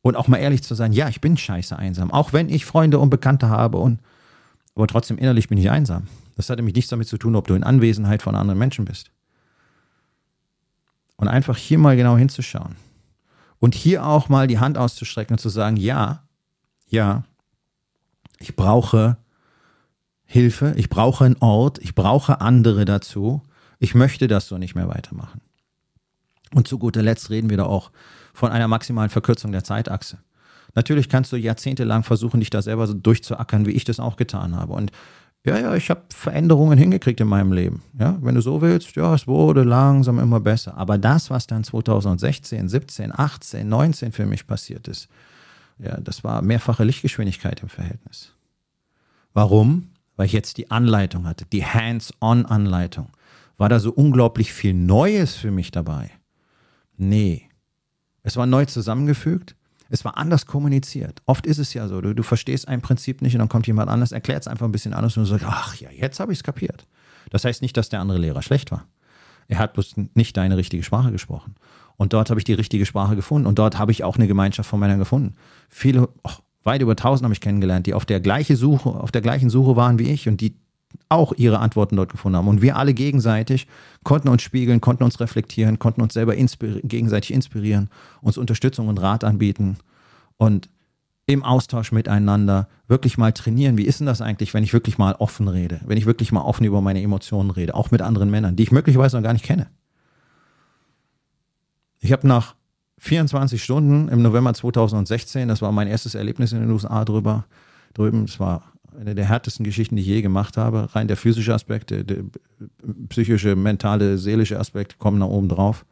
Und auch mal ehrlich zu sein, ja, ich bin scheiße einsam. Auch wenn ich Freunde und Bekannte habe und, aber trotzdem innerlich bin ich einsam. Das hat nämlich nichts damit zu tun, ob du in Anwesenheit von anderen Menschen bist. Und einfach hier mal genau hinzuschauen. Und hier auch mal die Hand auszustrecken und zu sagen, ja, ja, ich brauche Hilfe, ich brauche einen Ort, ich brauche andere dazu. Ich möchte das so nicht mehr weitermachen. Und zu guter Letzt reden wir da auch von einer maximalen Verkürzung der Zeitachse. Natürlich kannst du jahrzehntelang versuchen, dich da selber so durchzuackern, wie ich das auch getan habe. Und ja, ja, ich habe Veränderungen hingekriegt in meinem Leben. Ja, wenn du so willst, ja, es wurde langsam immer besser. Aber das, was dann 2016, 17, 18, 19 für mich passiert ist, ja, das war mehrfache Lichtgeschwindigkeit im Verhältnis. Warum? Weil ich jetzt die Anleitung hatte, die Hands-on-Anleitung. War da so unglaublich viel Neues für mich dabei? Nee. Es war neu zusammengefügt. Es war anders kommuniziert. Oft ist es ja so, du, du verstehst ein Prinzip nicht und dann kommt jemand anders, erklärt es einfach ein bisschen anders und du sagst, ach ja, jetzt habe ich es kapiert. Das heißt nicht, dass der andere Lehrer schlecht war. Er hat bloß nicht deine richtige Sprache gesprochen. Und dort habe ich die richtige Sprache gefunden. Und dort habe ich auch eine Gemeinschaft von Männern gefunden. Viele, oh, weit über tausend habe ich kennengelernt, die auf der gleichen Suche, auf der gleichen Suche waren wie ich und die auch ihre Antworten dort gefunden haben. Und wir alle gegenseitig konnten uns spiegeln, konnten uns reflektieren, konnten uns selber inspir gegenseitig inspirieren, uns Unterstützung und Rat anbieten und im Austausch miteinander wirklich mal trainieren. Wie ist denn das eigentlich, wenn ich wirklich mal offen rede, wenn ich wirklich mal offen über meine Emotionen rede, auch mit anderen Männern, die ich möglicherweise noch gar nicht kenne? Ich habe nach 24 Stunden im November 2016, das war mein erstes Erlebnis in den USA drüber, drüben, es war eine der härtesten Geschichten, die ich je gemacht habe. Rein der physische Aspekt, der, der psychische, mentale, seelische Aspekt kommen nach oben drauf.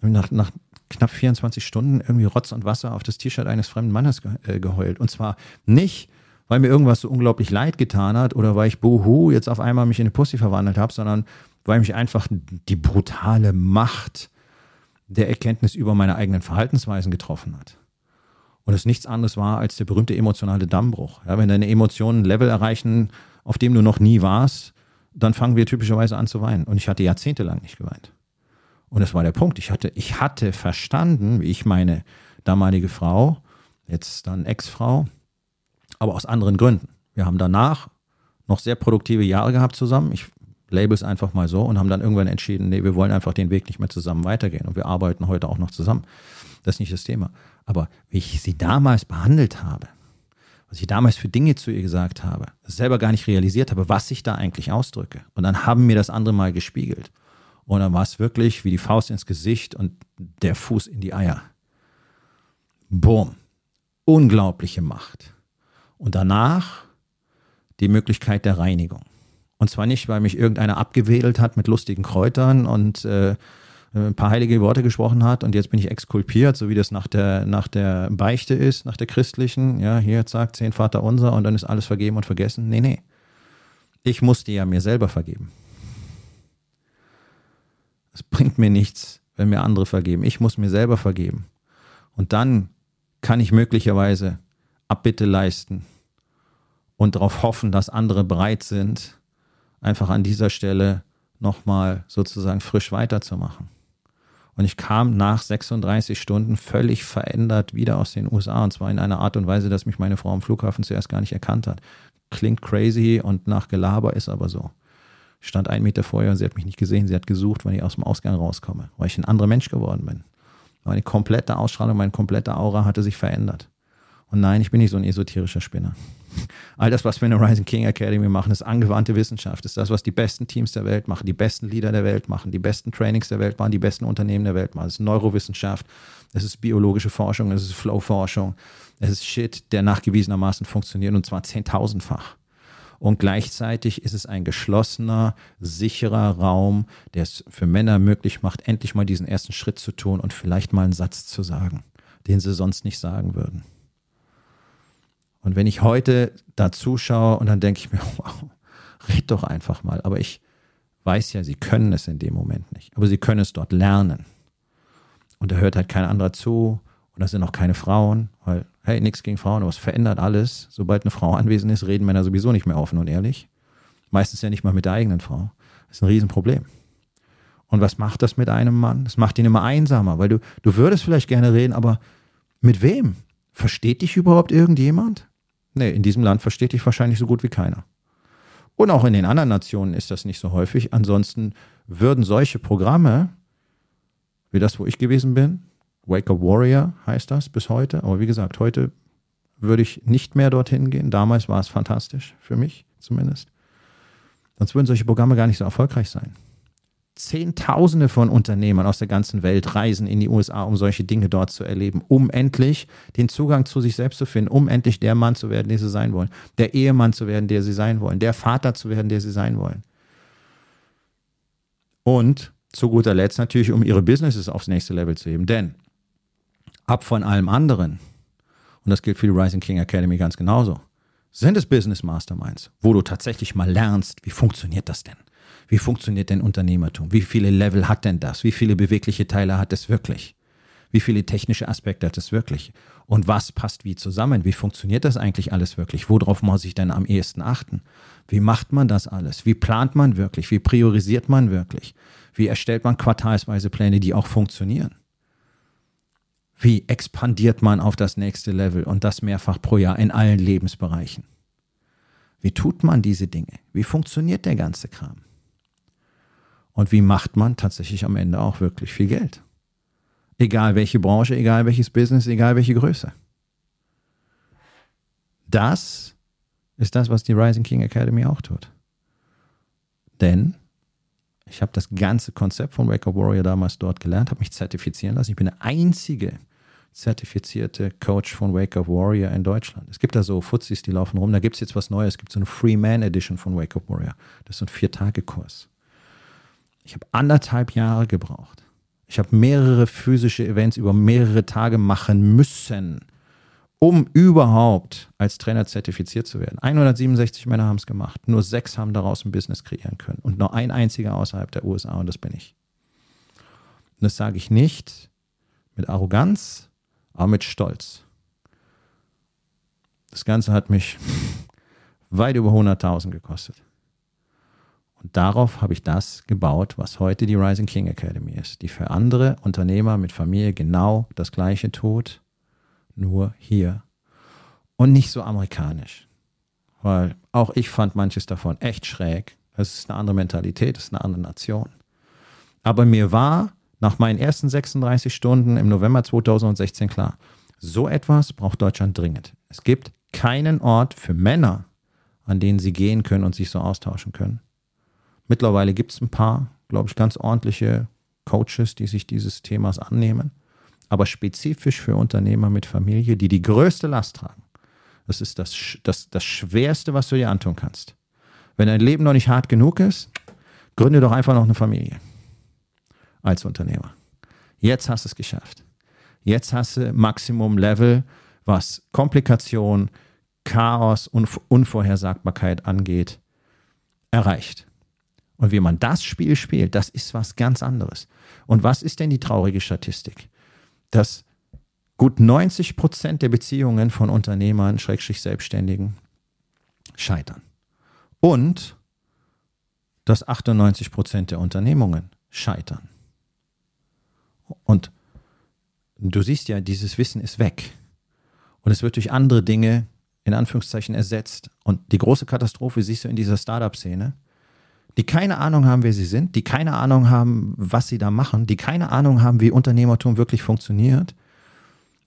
Nach, nach knapp 24 Stunden irgendwie Rotz und Wasser auf das T-Shirt eines fremden Mannes ge äh, geheult. Und zwar nicht, weil mir irgendwas so unglaublich leid getan hat oder weil ich buhu jetzt auf einmal mich in eine Pussy verwandelt habe, sondern weil mich einfach die brutale Macht der Erkenntnis über meine eigenen Verhaltensweisen getroffen hat. Und es nichts anderes war als der berühmte emotionale Dammbruch. Ja, wenn deine Emotionen ein Level erreichen, auf dem du noch nie warst, dann fangen wir typischerweise an zu weinen. Und ich hatte jahrzehntelang nicht geweint. Und das war der Punkt. Ich hatte, ich hatte verstanden, wie ich meine damalige Frau, jetzt dann Ex-Frau, aber aus anderen Gründen. Wir haben danach noch sehr produktive Jahre gehabt zusammen. Ich label es einfach mal so und haben dann irgendwann entschieden, nee, wir wollen einfach den Weg nicht mehr zusammen weitergehen. Und wir arbeiten heute auch noch zusammen. Das ist nicht das Thema. Aber wie ich sie damals behandelt habe, was ich damals für Dinge zu ihr gesagt habe, selber gar nicht realisiert habe, was ich da eigentlich ausdrücke. Und dann haben mir das andere mal gespiegelt. Und dann war es wirklich wie die Faust ins Gesicht und der Fuß in die Eier. Boom. Unglaubliche Macht. Und danach die Möglichkeit der Reinigung. Und zwar nicht, weil mich irgendeiner abgewedelt hat mit lustigen Kräutern und äh, ein paar heilige Worte gesprochen hat und jetzt bin ich exkulpiert, so wie das nach der, nach der Beichte ist, nach der christlichen. Ja, hier sagt zehn Vater unser und dann ist alles vergeben und vergessen. Nee, nee. Ich musste ja mir selber vergeben. Es bringt mir nichts, wenn mir andere vergeben. Ich muss mir selber vergeben. Und dann kann ich möglicherweise Abbitte leisten und darauf hoffen, dass andere bereit sind, einfach an dieser Stelle nochmal sozusagen frisch weiterzumachen. Und ich kam nach 36 Stunden völlig verändert wieder aus den USA und zwar in einer Art und Weise, dass mich meine Frau am Flughafen zuerst gar nicht erkannt hat. Klingt crazy und nach Gelaber ist aber so. Ich stand einen Meter vor ihr und sie hat mich nicht gesehen. Sie hat gesucht, wann ich aus dem Ausgang rauskomme, weil ich ein anderer Mensch geworden bin. Meine komplette Ausstrahlung, meine komplette Aura hatte sich verändert. Und nein, ich bin nicht so ein esoterischer Spinner. All das, was wir in der Rising King Academy machen, ist angewandte Wissenschaft. Ist das, was die besten Teams der Welt machen, die besten Leader der Welt machen, die besten Trainings der Welt machen, die besten Unternehmen der Welt machen. Es ist Neurowissenschaft, es ist biologische Forschung, es ist Flow-Forschung, es ist Shit, der nachgewiesenermaßen funktioniert und zwar zehntausendfach. Und gleichzeitig ist es ein geschlossener, sicherer Raum, der es für Männer möglich macht, endlich mal diesen ersten Schritt zu tun und vielleicht mal einen Satz zu sagen, den sie sonst nicht sagen würden. Und wenn ich heute da zuschaue und dann denke ich mir, <laughs> wow, red doch einfach mal. Aber ich weiß ja, sie können es in dem Moment nicht. Aber sie können es dort lernen. Und da hört halt kein anderer zu. Und da sind auch keine Frauen, weil, hey, nichts gegen Frauen, aber es verändert alles. Sobald eine Frau anwesend ist, reden Männer sowieso nicht mehr offen und ehrlich. Meistens ja nicht mal mit der eigenen Frau. Das ist ein Riesenproblem. Und was macht das mit einem Mann? Das macht ihn immer einsamer, weil du, du würdest vielleicht gerne reden, aber mit wem? Versteht dich überhaupt irgendjemand? Nee, in diesem Land versteht dich wahrscheinlich so gut wie keiner. Und auch in den anderen Nationen ist das nicht so häufig. Ansonsten würden solche Programme, wie das, wo ich gewesen bin, Wake Up Warrior heißt das bis heute. Aber wie gesagt, heute würde ich nicht mehr dorthin gehen. Damals war es fantastisch, für mich zumindest. Sonst würden solche Programme gar nicht so erfolgreich sein. Zehntausende von Unternehmern aus der ganzen Welt reisen in die USA, um solche Dinge dort zu erleben, um endlich den Zugang zu sich selbst zu finden, um endlich der Mann zu werden, der sie sein wollen, der Ehemann zu werden, der sie sein wollen, der Vater zu werden, der sie sein wollen. Und zu guter Letzt natürlich, um ihre Businesses aufs nächste Level zu heben. Denn ab von allem anderen, und das gilt für die Rising King Academy ganz genauso, sind es Business Masterminds, wo du tatsächlich mal lernst, wie funktioniert das denn? Wie funktioniert denn Unternehmertum? Wie viele Level hat denn das? Wie viele bewegliche Teile hat es wirklich? Wie viele technische Aspekte hat es wirklich? Und was passt wie zusammen? Wie funktioniert das eigentlich alles wirklich? Worauf muss ich denn am ehesten achten? Wie macht man das alles? Wie plant man wirklich? Wie priorisiert man wirklich? Wie erstellt man quartalsweise Pläne, die auch funktionieren? Wie expandiert man auf das nächste Level und das mehrfach pro Jahr in allen Lebensbereichen? Wie tut man diese Dinge? Wie funktioniert der ganze Kram? Und wie macht man tatsächlich am Ende auch wirklich viel Geld? Egal welche Branche, egal welches Business, egal welche Größe. Das ist das, was die Rising King Academy auch tut. Denn ich habe das ganze Konzept von Wake Up Warrior damals dort gelernt, habe mich zertifizieren lassen. Ich bin der einzige zertifizierte Coach von Wake Up Warrior in Deutschland. Es gibt da so Fuzis, die laufen rum. Da gibt es jetzt was Neues. Es gibt so eine Free Man Edition von Wake Up Warrior. Das ist so ein Vier-Tage-Kurs. Ich habe anderthalb Jahre gebraucht. Ich habe mehrere physische Events über mehrere Tage machen müssen, um überhaupt als Trainer zertifiziert zu werden. 167 Männer haben es gemacht. Nur sechs haben daraus ein Business kreieren können. Und nur ein einziger außerhalb der USA und das bin ich. Und das sage ich nicht mit Arroganz, aber mit Stolz. Das Ganze hat mich <laughs> weit über 100.000 gekostet. Und darauf habe ich das gebaut, was heute die Rising King Academy ist, die für andere Unternehmer mit Familie genau das Gleiche tut, nur hier. Und nicht so amerikanisch. Weil auch ich fand manches davon echt schräg. Es ist eine andere Mentalität, es ist eine andere Nation. Aber mir war nach meinen ersten 36 Stunden im November 2016 klar, so etwas braucht Deutschland dringend. Es gibt keinen Ort für Männer, an denen sie gehen können und sich so austauschen können. Mittlerweile gibt es ein paar, glaube ich, ganz ordentliche Coaches, die sich dieses Themas annehmen. Aber spezifisch für Unternehmer mit Familie, die die größte Last tragen. Das ist das, das, das Schwerste, was du dir antun kannst. Wenn dein Leben noch nicht hart genug ist, gründe doch einfach noch eine Familie als Unternehmer. Jetzt hast du es geschafft. Jetzt hast du Maximum Level, was Komplikation, Chaos und Unvorhersagbarkeit angeht, erreicht. Und wie man das Spiel spielt, das ist was ganz anderes. Und was ist denn die traurige Statistik? Dass gut 90 Prozent der Beziehungen von Unternehmern, Schrägstrich Selbstständigen, scheitern. Und dass 98 Prozent der Unternehmungen scheitern. Und du siehst ja, dieses Wissen ist weg. Und es wird durch andere Dinge in Anführungszeichen ersetzt. Und die große Katastrophe siehst du in dieser Startup-Szene, die keine Ahnung haben, wer sie sind, die keine Ahnung haben, was sie da machen, die keine Ahnung haben, wie Unternehmertum wirklich funktioniert.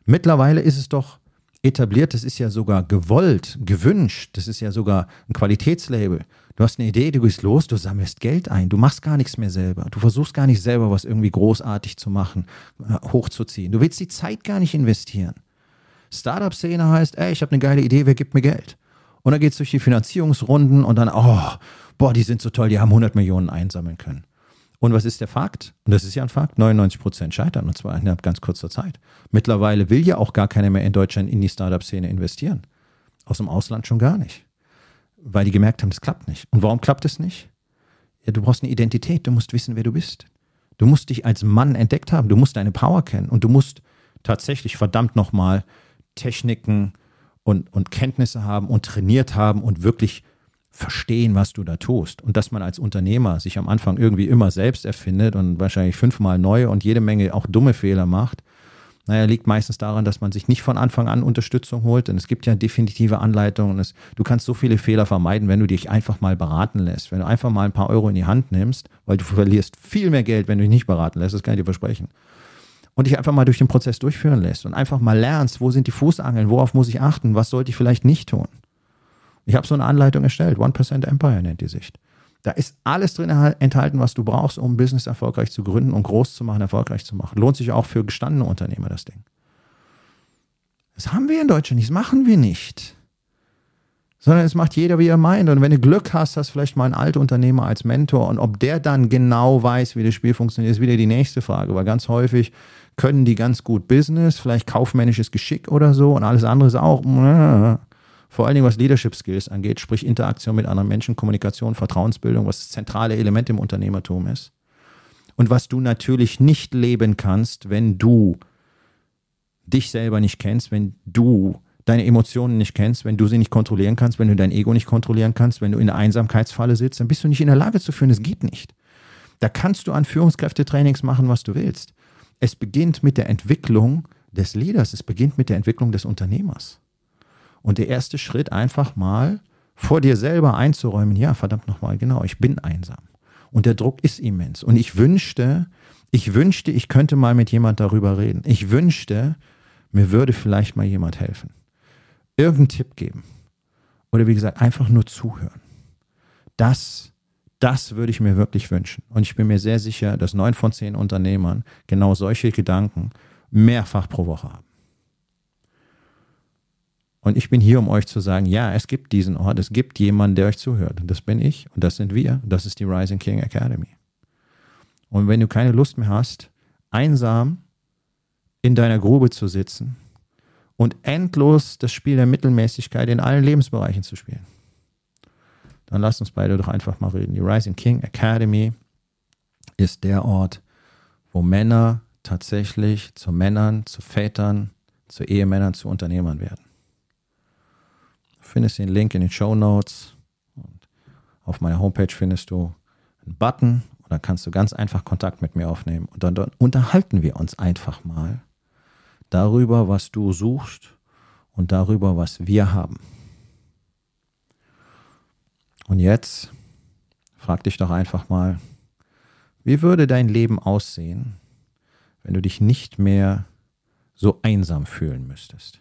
Mittlerweile ist es doch etabliert, das ist ja sogar gewollt, gewünscht, das ist ja sogar ein Qualitätslabel. Du hast eine Idee, du gehst los, du sammelst Geld ein, du machst gar nichts mehr selber. Du versuchst gar nicht selber was irgendwie großartig zu machen, äh, hochzuziehen. Du willst die Zeit gar nicht investieren. Startup-Szene heißt, ey, ich habe eine geile Idee, wer gibt mir Geld? Und dann geht es durch die Finanzierungsrunden und dann, oh, boah, die sind so toll, die haben 100 Millionen einsammeln können. Und was ist der Fakt? Und das ist ja ein Fakt, 99 Prozent scheitern und zwar innerhalb ganz kurzer Zeit. Mittlerweile will ja auch gar keiner mehr in Deutschland in die Startup-Szene investieren. Aus dem Ausland schon gar nicht weil die gemerkt haben, das klappt nicht. Und warum klappt es nicht? Ja, du brauchst eine Identität, du musst wissen, wer du bist. Du musst dich als Mann entdeckt haben, du musst deine Power kennen und du musst tatsächlich verdammt nochmal Techniken und, und Kenntnisse haben und trainiert haben und wirklich verstehen, was du da tust. Und dass man als Unternehmer sich am Anfang irgendwie immer selbst erfindet und wahrscheinlich fünfmal neu und jede Menge auch dumme Fehler macht, naja, liegt meistens daran, dass man sich nicht von Anfang an Unterstützung holt. Denn es gibt ja definitive Anleitungen. Es, du kannst so viele Fehler vermeiden, wenn du dich einfach mal beraten lässt. Wenn du einfach mal ein paar Euro in die Hand nimmst, weil du verlierst viel mehr Geld, wenn du dich nicht beraten lässt. Das kann ich dir versprechen. Und dich einfach mal durch den Prozess durchführen lässt und einfach mal lernst, wo sind die Fußangeln, worauf muss ich achten, was sollte ich vielleicht nicht tun. Ich habe so eine Anleitung erstellt. 1% Empire nennt die Sicht. Da ist alles drin enthalten, was du brauchst, um ein Business erfolgreich zu gründen und groß zu machen, erfolgreich zu machen. Lohnt sich auch für gestandene Unternehmer, das Ding. Das haben wir in Deutschland nicht, das machen wir nicht. Sondern es macht jeder, wie er meint. Und wenn du Glück hast, hast du vielleicht mal einen alten Unternehmer als Mentor. Und ob der dann genau weiß, wie das Spiel funktioniert, ist wieder die nächste Frage. Weil ganz häufig können die ganz gut Business, vielleicht kaufmännisches Geschick oder so. Und alles andere ist auch. Vor allen Dingen, was Leadership Skills angeht, sprich Interaktion mit anderen Menschen, Kommunikation, Vertrauensbildung, was das zentrale Element im Unternehmertum ist. Und was du natürlich nicht leben kannst, wenn du dich selber nicht kennst, wenn du deine Emotionen nicht kennst, wenn du sie nicht kontrollieren kannst, wenn du dein Ego nicht kontrollieren kannst, wenn du in der Einsamkeitsfalle sitzt, dann bist du nicht in der Lage zu führen. Es geht nicht. Da kannst du an Führungskräftetrainings machen, was du willst. Es beginnt mit der Entwicklung des Leaders, es beginnt mit der Entwicklung des Unternehmers. Und der erste Schritt einfach mal vor dir selber einzuräumen, ja, verdammt nochmal, genau, ich bin einsam. Und der Druck ist immens. Und ich wünschte, ich wünschte, ich könnte mal mit jemand darüber reden. Ich wünschte, mir würde vielleicht mal jemand helfen. Irgendeinen Tipp geben. Oder wie gesagt, einfach nur zuhören. Das, das würde ich mir wirklich wünschen. Und ich bin mir sehr sicher, dass neun von zehn Unternehmern genau solche Gedanken mehrfach pro Woche haben. Und ich bin hier, um euch zu sagen, ja, es gibt diesen Ort, es gibt jemanden, der euch zuhört. Und das bin ich und das sind wir. Das ist die Rising King Academy. Und wenn du keine Lust mehr hast, einsam in deiner Grube zu sitzen und endlos das Spiel der Mittelmäßigkeit in allen Lebensbereichen zu spielen, dann lass uns beide doch einfach mal reden. Die Rising King Academy ist der Ort, wo Männer tatsächlich zu Männern, zu Vätern, zu Ehemännern, zu Unternehmern werden findest den Link in den Show Notes. Auf meiner Homepage findest du einen Button und da kannst du ganz einfach Kontakt mit mir aufnehmen. Und dann, dann unterhalten wir uns einfach mal darüber, was du suchst und darüber, was wir haben. Und jetzt frag dich doch einfach mal, wie würde dein Leben aussehen, wenn du dich nicht mehr so einsam fühlen müsstest?